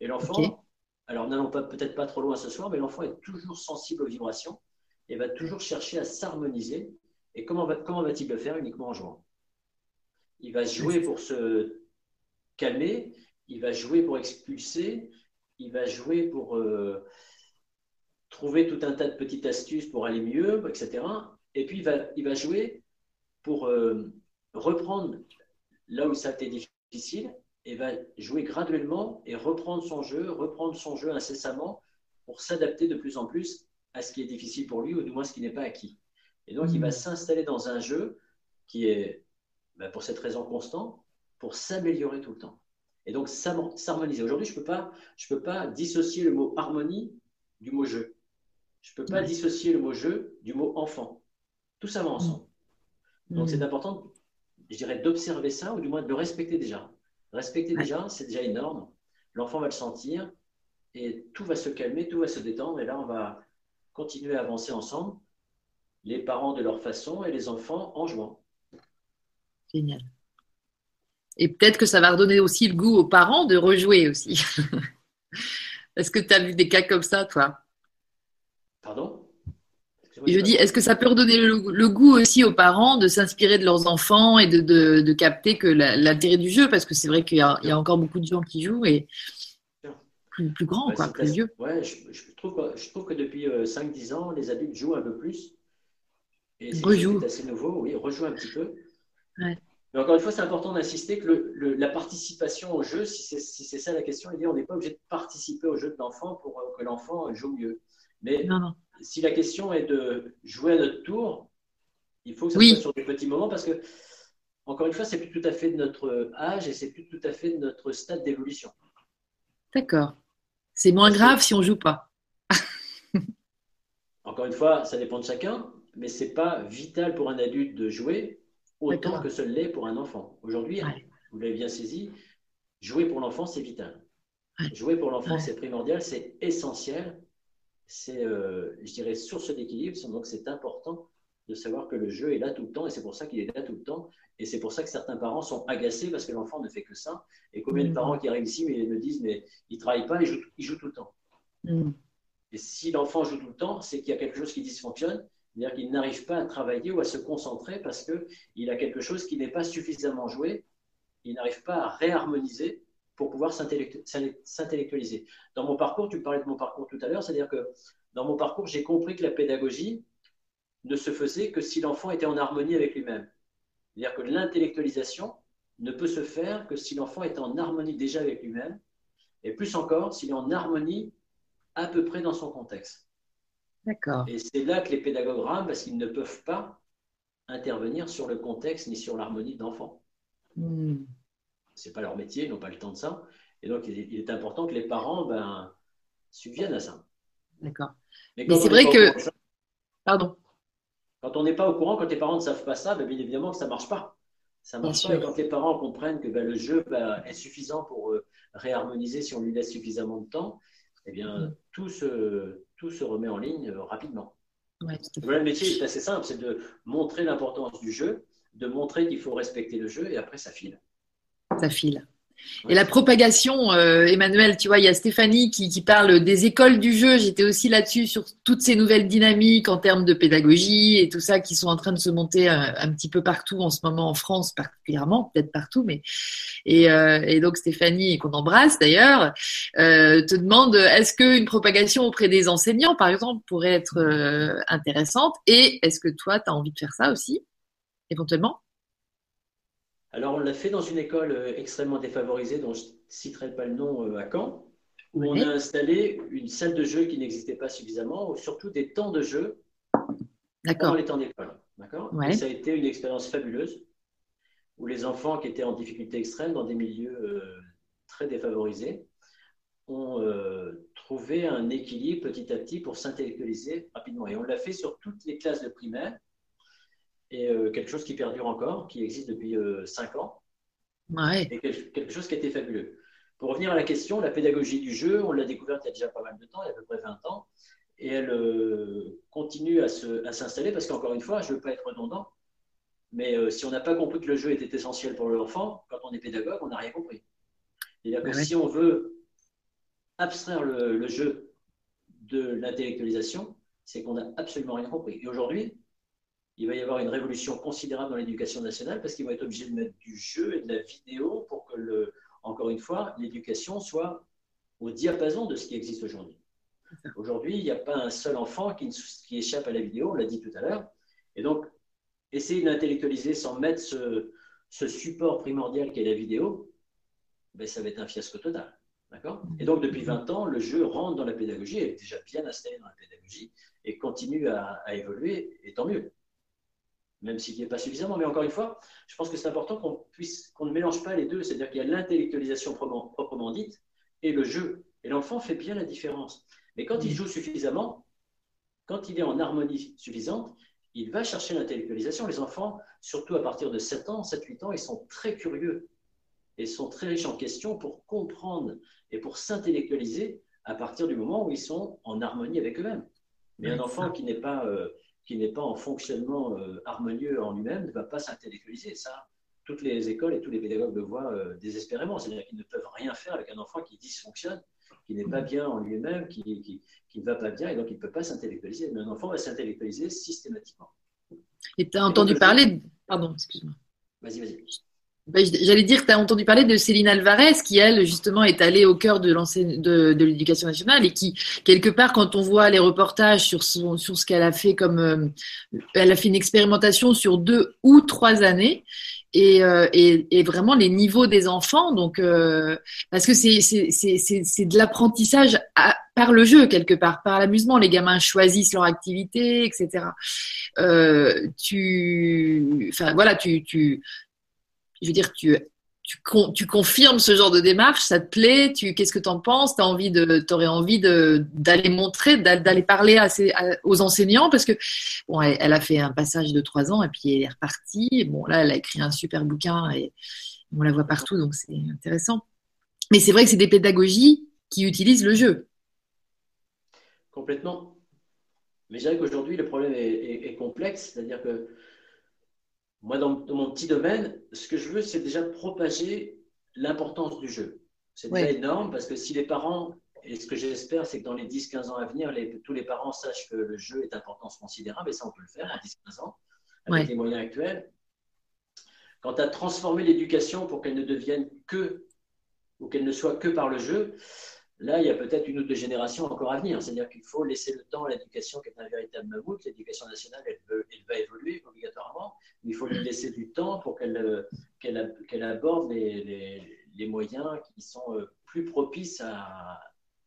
Et l'enfant, alors, n'allons peut-être pas trop loin ce soir, mais l'enfant est toujours sensible aux vibrations et va toujours chercher à s'harmoniser. Et comment va-t-il le faire Uniquement en jouant? Il va jouer pour se calmer, il va jouer pour expulser, il va jouer pour euh, trouver tout un tas de petites astuces pour aller mieux, etc. Et puis, il va, jouer pour euh, reprendre là où ça a été difficile et va jouer graduellement et reprendre son jeu, reprendre son jeu incessamment pour s'adapter de plus en plus à ce qui est difficile pour lui ou du moins ce qui n'est pas acquis. Et donc, il va mmh. s'installer dans un jeu qui est, ben, pour cette raison, constant, pour s'améliorer tout le temps. Et donc, s'harmoniser. Aujourd'hui, je ne peux, pas, peux pas dissocier le mot harmonie du mot jeu. Je ne peux pas dissocier le mot jeu du mot enfant. Tout ça va ensemble. Mmh. Donc, c'est mmh. important, je dirais, d'observer ça, ou du moins de le respecter déjà. Respecter déjà, c'est déjà énorme. L'enfant va le sentir et tout va se calmer, tout va se détendre. Et là, on va continuer à avancer ensemble, les parents de leur façon et les enfants en jouant. Génial. Et peut-être que ça va redonner aussi le goût aux parents de rejouer aussi. Est-ce que tu as vu des cas comme ça, toi? Pardon? Je dis, est-ce que ça peut redonner le, goût aussi aux parents de s'inspirer de leurs enfants et de, capter que l'intérêt du jeu, parce que c'est vrai qu'il y, a encore beaucoup de gens qui jouent et plus, plus grands, quoi, plus vieux. Ouais, je, trouve, je trouve que depuis 5-10 euh, ans, les adultes jouent un peu plus. Et c'est assez nouveau, oui, rejouent un petit peu. Mais encore une fois, c'est important d'insister que la participation au jeu, si c'est ça la question, on n'est pas obligé de participer au jeu de l'enfant pour euh, que l'enfant joue mieux. Mais non, non si la question est de jouer à notre tour, il faut que ça soit sur des petits moments parce que, encore une fois, c'est plus tout à fait de notre âge et c'est plus tout à fait de notre stade d'évolution. D'accord. C'est moins grave si on joue pas. encore une fois, ça dépend de chacun, mais c'est pas vital pour un adulte de jouer autant que ce l'est pour un enfant. Aujourd'hui, vous l'avez bien saisi, jouer pour l'enfant, c'est vital. Jouer pour l'enfant, c'est primordial, c'est essentiel c'est, euh, je dirais, source d'équilibre. Donc, c'est important de savoir que le jeu est là tout le temps et c'est pour ça qu'il est là tout le temps. Et c'est pour ça que certains parents sont agacés parce que l'enfant ne fait que ça. Et combien de mm. parents qui arrivent ici mais me disent, mais il ne travaille pas, il joue, il joue tout le temps. Mm. Et si l'enfant joue tout le temps, c'est qu'il y a quelque chose qui dysfonctionne, c'est-à-dire qu'il n'arrive pas à travailler ou à se concentrer parce qu'il a quelque chose qui n'est pas suffisamment joué, il n'arrive pas à réharmoniser pour pouvoir s'intellectualiser. Dans mon parcours, tu parlais de mon parcours tout à l'heure, c'est-à-dire que dans mon parcours, j'ai compris que la pédagogie ne se faisait que si l'enfant était en harmonie avec lui-même. C'est-à-dire que l'intellectualisation ne peut se faire que si l'enfant est en harmonie déjà avec lui-même, et plus encore s'il est en harmonie à peu près dans son contexte. D'accord. Et c'est là que les pédagogues rament parce qu'ils ne peuvent pas intervenir sur le contexte ni sur l'harmonie de l'enfant. Hmm. Ce n'est pas leur métier, ils n'ont pas le temps de ça. Et donc, il est important que les parents ben, subviennent à ça. D'accord. Mais, c'est vrai que. Pardon. Quand on n'est pas au courant, quand les parents ne savent pas ça, ben, bien évidemment que ça ne marche pas. Ça marche pas. Et quand les parents comprennent que ben, le jeu est suffisant pour euh, réharmoniser si on lui laisse suffisamment de temps, eh bien, mm. tout, se, tout se remet en ligne euh, rapidement. voilà, le métier est assez simple, c'est de montrer l'importance du jeu, de montrer qu'il faut respecter le jeu, et après, ça file. Ça file. Et la propagation, euh, Emmanuel, tu vois, il y a Stéphanie qui, qui parle des écoles du jeu. J'étais aussi là-dessus sur toutes ces nouvelles dynamiques en termes de pédagogie et tout ça qui sont en train de se monter un, euh, un petit peu partout en ce moment en France particulièrement, peut-être partout, mais et, euh, et donc Stéphanie qu'on embrasse d'ailleurs euh, te demande est-ce qu'une propagation auprès des enseignants, par exemple, pourrait être euh, intéressante? Et est-ce que toi, tu as envie de faire ça aussi éventuellement? Alors, on l'a fait dans une école euh, extrêmement défavorisée, dont je ne citerai pas le nom euh, à Caen, où on a installé une salle de jeu qui n'existait pas suffisamment, surtout des temps de jeu pendant les temps d'école. D'accord? Ça a été une expérience fabuleuse, où les enfants qui étaient en difficulté extrême, dans des milieux euh, très défavorisés, ont trouvé un équilibre petit à petit pour s'intellectualiser rapidement. Et on l'a fait sur toutes les classes de primaire et euh, quelque chose qui perdure encore, qui existe depuis euh, cinq ans, et quelque, chose qui a été fabuleux. Pour revenir à la question, la pédagogie du jeu, on l'a découverte il y a déjà pas mal de temps, il y a à peu près 20 ans, et elle euh, continue à s'installer parce qu'encore une fois, je ne veux pas être redondant, mais si on n'a pas compris que le jeu était essentiel pour l'enfant, quand on est pédagogue, on n'a rien compris. C'est-à-dire que si on veut abstraire le, le jeu de l'intellectualisation, c'est qu'on n'a absolument rien compris. Et aujourd'hui, il va y avoir une révolution considérable dans l'éducation nationale parce qu'ils vont être obligés de mettre du jeu et de la vidéo pour que, le, encore une fois, l'éducation soit au diapason de ce qui existe aujourd'hui. Aujourd'hui, il n'y a pas un seul enfant qui, échappe à la vidéo, on l'a dit tout à l'heure. Et donc, essayer d'intellectualiser sans mettre ce, support primordial qu'est la vidéo, ben, ça va être un fiasco total. D'accord? Et donc, depuis 20 ans, le jeu rentre dans la pédagogie, est déjà bien installé dans la pédagogie et continue à évoluer, et tant mieux même s'il n'y a pas suffisamment. Mais encore une fois, je pense que c'est important qu'on puisse, qu'on ne mélange pas les deux. C'est-à-dire qu'il y a l'intellectualisation proprement, dite et le jeu. Et l'enfant fait bien la différence. Mais quand il joue suffisamment, quand il est en harmonie suffisante, il va chercher l'intellectualisation. Les enfants, surtout à partir de 7 ans, 7-8 ans, ils sont très curieux et sont très riches en questions pour comprendre et pour s'intellectualiser à partir du moment où ils sont en harmonie avec eux-mêmes. Mais un enfant qui n'est pas euh, qui n'est pas en fonctionnement euh, harmonieux en lui-même ne va pas s'intellectualiser. Ça, toutes les écoles et tous les pédagogues le voient euh, désespérément. C'est-à-dire qu'ils ne peuvent rien faire avec un enfant qui dysfonctionne, qui n'est pas bien en lui-même, qui, qui, qui, ne va pas bien, et donc il ne peut pas s'intellectualiser. Mais un enfant va s'intellectualiser systématiquement. Et tu as entendu parler. Pardon, excuse-moi. Vas-y, vas-y. Bah, j'allais dire que tu as entendu parler de Céline Alvarez, qui, elle, justement, est allée au cœur de l'éducation nationale et qui, quelque part, quand on voit les reportages sur, son, sur ce qu'elle a fait comme... Euh, elle a fait une expérimentation sur deux ou trois années et, euh, et, et, vraiment les niveaux des enfants. Donc, euh, parce que c'est de l'apprentissage par le jeu quelque part, par l'amusement. Les gamins choisissent leur activité, etc. Euh, tu, enfin voilà, tu, tu, je veux dire, tu, tu, tu, confirmes ce genre de démarche, ça te plaît, tu, qu'est-ce que tu en penses, tu envie aurais envie de, d'aller montrer, d'aller parler à aux enseignants, parce que bon, elle, a fait un passage de trois ans et puis elle est repartie. Bon, là, elle a écrit un super bouquin et on la voit partout, donc c'est intéressant. Mais c'est vrai que c'est des pédagogies qui utilisent le jeu. Complètement. Mais je dirais qu'aujourd'hui, le problème est, est complexe, c'est-à-dire que moi, dans, mon petit domaine, ce que je veux, c'est déjà propager l'importance du jeu. C'est déjà énorme parce que si les parents, et ce que j'espère, c'est que dans les 10-15 ans à venir, tous les parents sachent que le jeu est d'importance considérable, et ça, on peut le faire en 10-15 ans, avec les moyens actuels. Quant à transformer l'éducation pour qu'elle ne devienne que ou qu'elle ne soit que par le jeu, là, il y a peut-être une ou deux générations encore à venir. C'est-à-dire qu'il faut laisser le temps à l'éducation qui est un véritable mammouth. L'éducation nationale, elle, va évoluer obligatoirement, il faut lui laisser du temps pour qu'elle aborde les, moyens qui sont euh, plus propices à,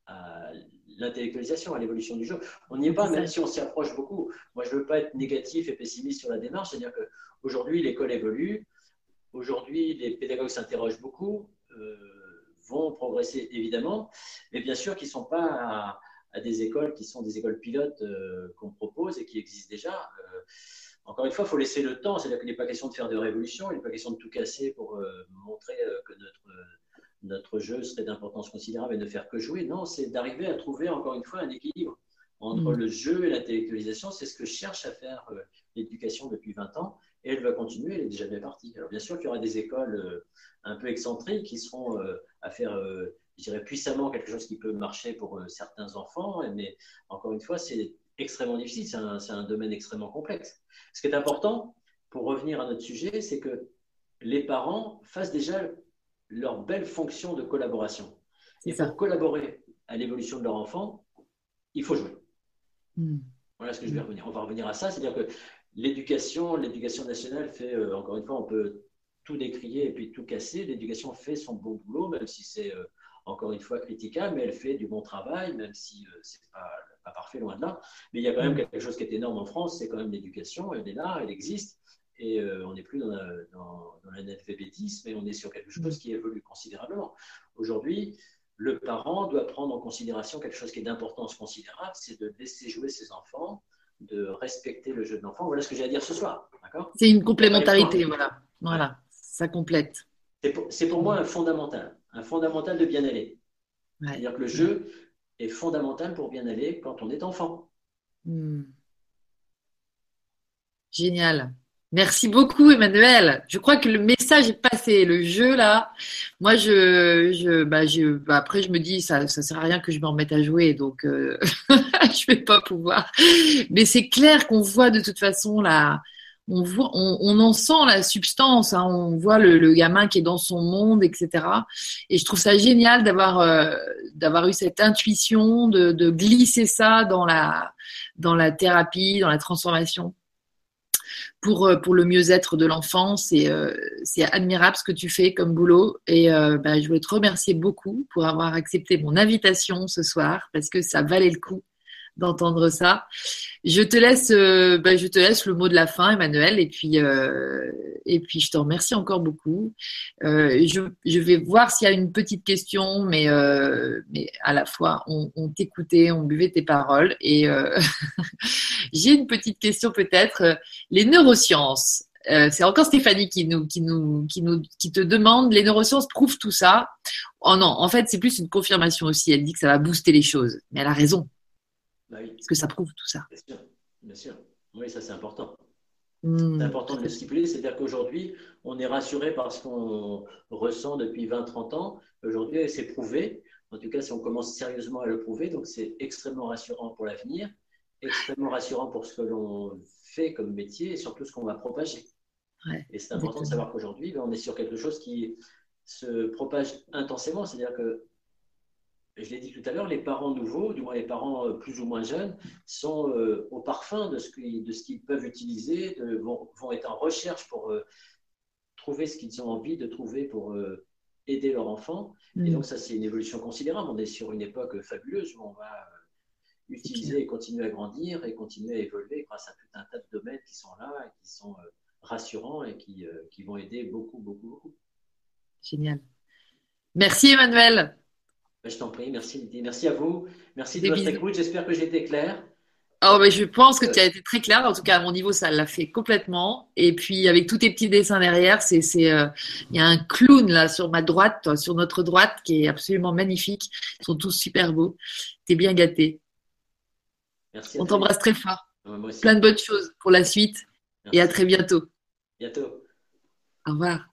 à l'intellectualisation, à l'évolution du jeu. On n'y est pas, même si on s'y approche beaucoup. Moi, je ne veux pas être négatif et pessimiste sur la démarche, c'est-à-dire qu'aujourd'hui, l'école évolue, aujourd'hui, les pédagogues s'interrogent beaucoup, euh, vont progresser évidemment, mais bien sûr qu'ils ne sont pas à, des écoles qui sont des écoles pilotes euh, qu'on propose et qui existent déjà. Euh, encore une fois, il faut laisser le temps, c'est-à-dire qu'il n'est pas question de faire de révolution, il n'est pas question de tout casser pour montrer que notre notre jeu serait d'importance considérable et ne faire que jouer. Non, c'est d'arriver à trouver encore une fois un équilibre entre mm. le jeu et l'intellectualisation. C'est ce que cherche à faire euh, l'éducation depuis 20 ans et elle va continuer, elle est déjà bien partie. Alors bien sûr qu'il y aura des écoles euh, un peu excentriques qui seront euh, à faire, je dirais, puissamment quelque chose qui peut marcher pour certains enfants, mais encore une fois, c'est extrêmement difficile, c'est un, un domaine extrêmement complexe. Ce qui est important, pour revenir à notre sujet, c'est que les parents fassent déjà leur belle fonction de collaboration. Et pour collaborer à l'évolution de leur enfant, il faut jouer. Hmm. Voilà ce que je vais revenir. On va revenir à ça, c'est-à-dire que l'éducation, l'éducation nationale fait, euh, encore une fois, on peut tout décrier et puis tout casser. L'éducation fait son bon boulot, même si c'est euh, encore une fois critiquable, mais elle fait du bon travail, même si euh, c'est pas, pas parfait, loin de là. Mais il y a quand même hmm. quelque chose qui est énorme en France, c'est quand même l'éducation. Elle est là, elle existe et euh, on n'est plus dans, l'analphabétisme, mais on est sur quelque chose qui évolue considérablement. Aujourd'hui, le parent doit prendre en considération quelque chose qui est d'importance considérable, c'est de laisser jouer ses enfants, de respecter le jeu de l'enfant. Voilà ce que j'ai à dire ce soir. C'est une complémentarité, voilà. Voilà, ça complète. C'est pour, moi un fondamental, un fondamental de bien aller. C'est-à-dire que le jeu est fondamental pour bien aller quand on est enfant. Hmm. Génial. Merci beaucoup, Emmanuel. Je crois que le message est passé. Le jeu, là, moi, je, je, bah, je, bah, après, je me dis, ça, ça sert à rien que je me remette à jouer, donc euh, je vais pas pouvoir. Mais c'est clair qu'on voit de toute façon là, on voit, on, on en sent la substance. Hein, on voit le, le, gamin qui est dans son monde, etc. Et je trouve ça génial d'avoir, euh, d'avoir eu cette intuition de, de glisser ça dans la, dans la thérapie, dans la transformation pour, euh, pour le mieux-être de l'enfant. Euh, c'est admirable ce que tu fais comme boulot. Et euh, bah, je voulais te remercier beaucoup pour avoir accepté mon invitation ce soir parce que ça valait le coup d'entendre ça. Je te laisse, euh, bah, je te laisse le mot de la fin, Emmanuel, et puis euh, et puis je te remercie encore beaucoup. Euh, je, je, vais voir s'il y a une petite question, mais mais à la fois on, on t'écoutait, on buvait tes paroles, et j'ai une petite question peut-être. Les neurosciences. c'est encore Stéphanie qui nous, qui nous, qui nous, qui te demande. Les neurosciences prouvent tout ça? Oh non, en fait, c'est plus une confirmation aussi. Elle dit que ça va booster les choses, mais elle a raison. Bah Parce que ça prouve tout ça. Bien sûr, bien sûr. Oui, ça c'est important. Hmm. c'est important de le stipuler, c'est-à-dire qu'aujourd'hui, on est rassuré par ce qu'on ressent depuis 20-30 ans. Aujourd'hui, c'est prouvé. En tout cas, si on commence sérieusement à le prouver, donc c'est extrêmement rassurant pour l'avenir, extrêmement rassurant pour ce que l'on fait comme métier et surtout ce qu'on va propager. et c'est important de savoir qu'aujourd'hui, ben, on est sur quelque chose qui se propage intensément, c'est-à-dire que je l'ai dit tout à l'heure, les parents nouveaux, du moins les parents euh, plus ou moins jeunes, sont euh, au parfum de ce qu'ils peuvent utiliser, vont, être en recherche pour euh, trouver ce qu'ils ont envie de trouver pour aider leur enfant. Et mm. donc ça, c'est une évolution considérable. On est sur une époque fabuleuse où on va utiliser et continuer à grandir et continuer à évoluer grâce à tout un tas de domaines qui sont là et qui sont rassurants et qui, qui vont aider beaucoup, beaucoup, beaucoup. Génial. Merci Emmanuel. Ben, je t'en prie, merci Merci à vous. Merci de votre écoute. J'espère que j'ai été clair. Oh, ben, je pense que tu as été très clair. En tout cas, à mon niveau, ça l'a fait complètement. Et puis, avec tous tes petits dessins derrière, c'est, c'est, euh, il y a un clown là sur ma droite, sur notre droite, qui est absolument magnifique. Ils sont tous super beaux. T'es bien gâté. Merci. On t'embrasse très fort. Plein de bonnes choses pour la suite. Et à très bientôt. Bientôt. Au revoir.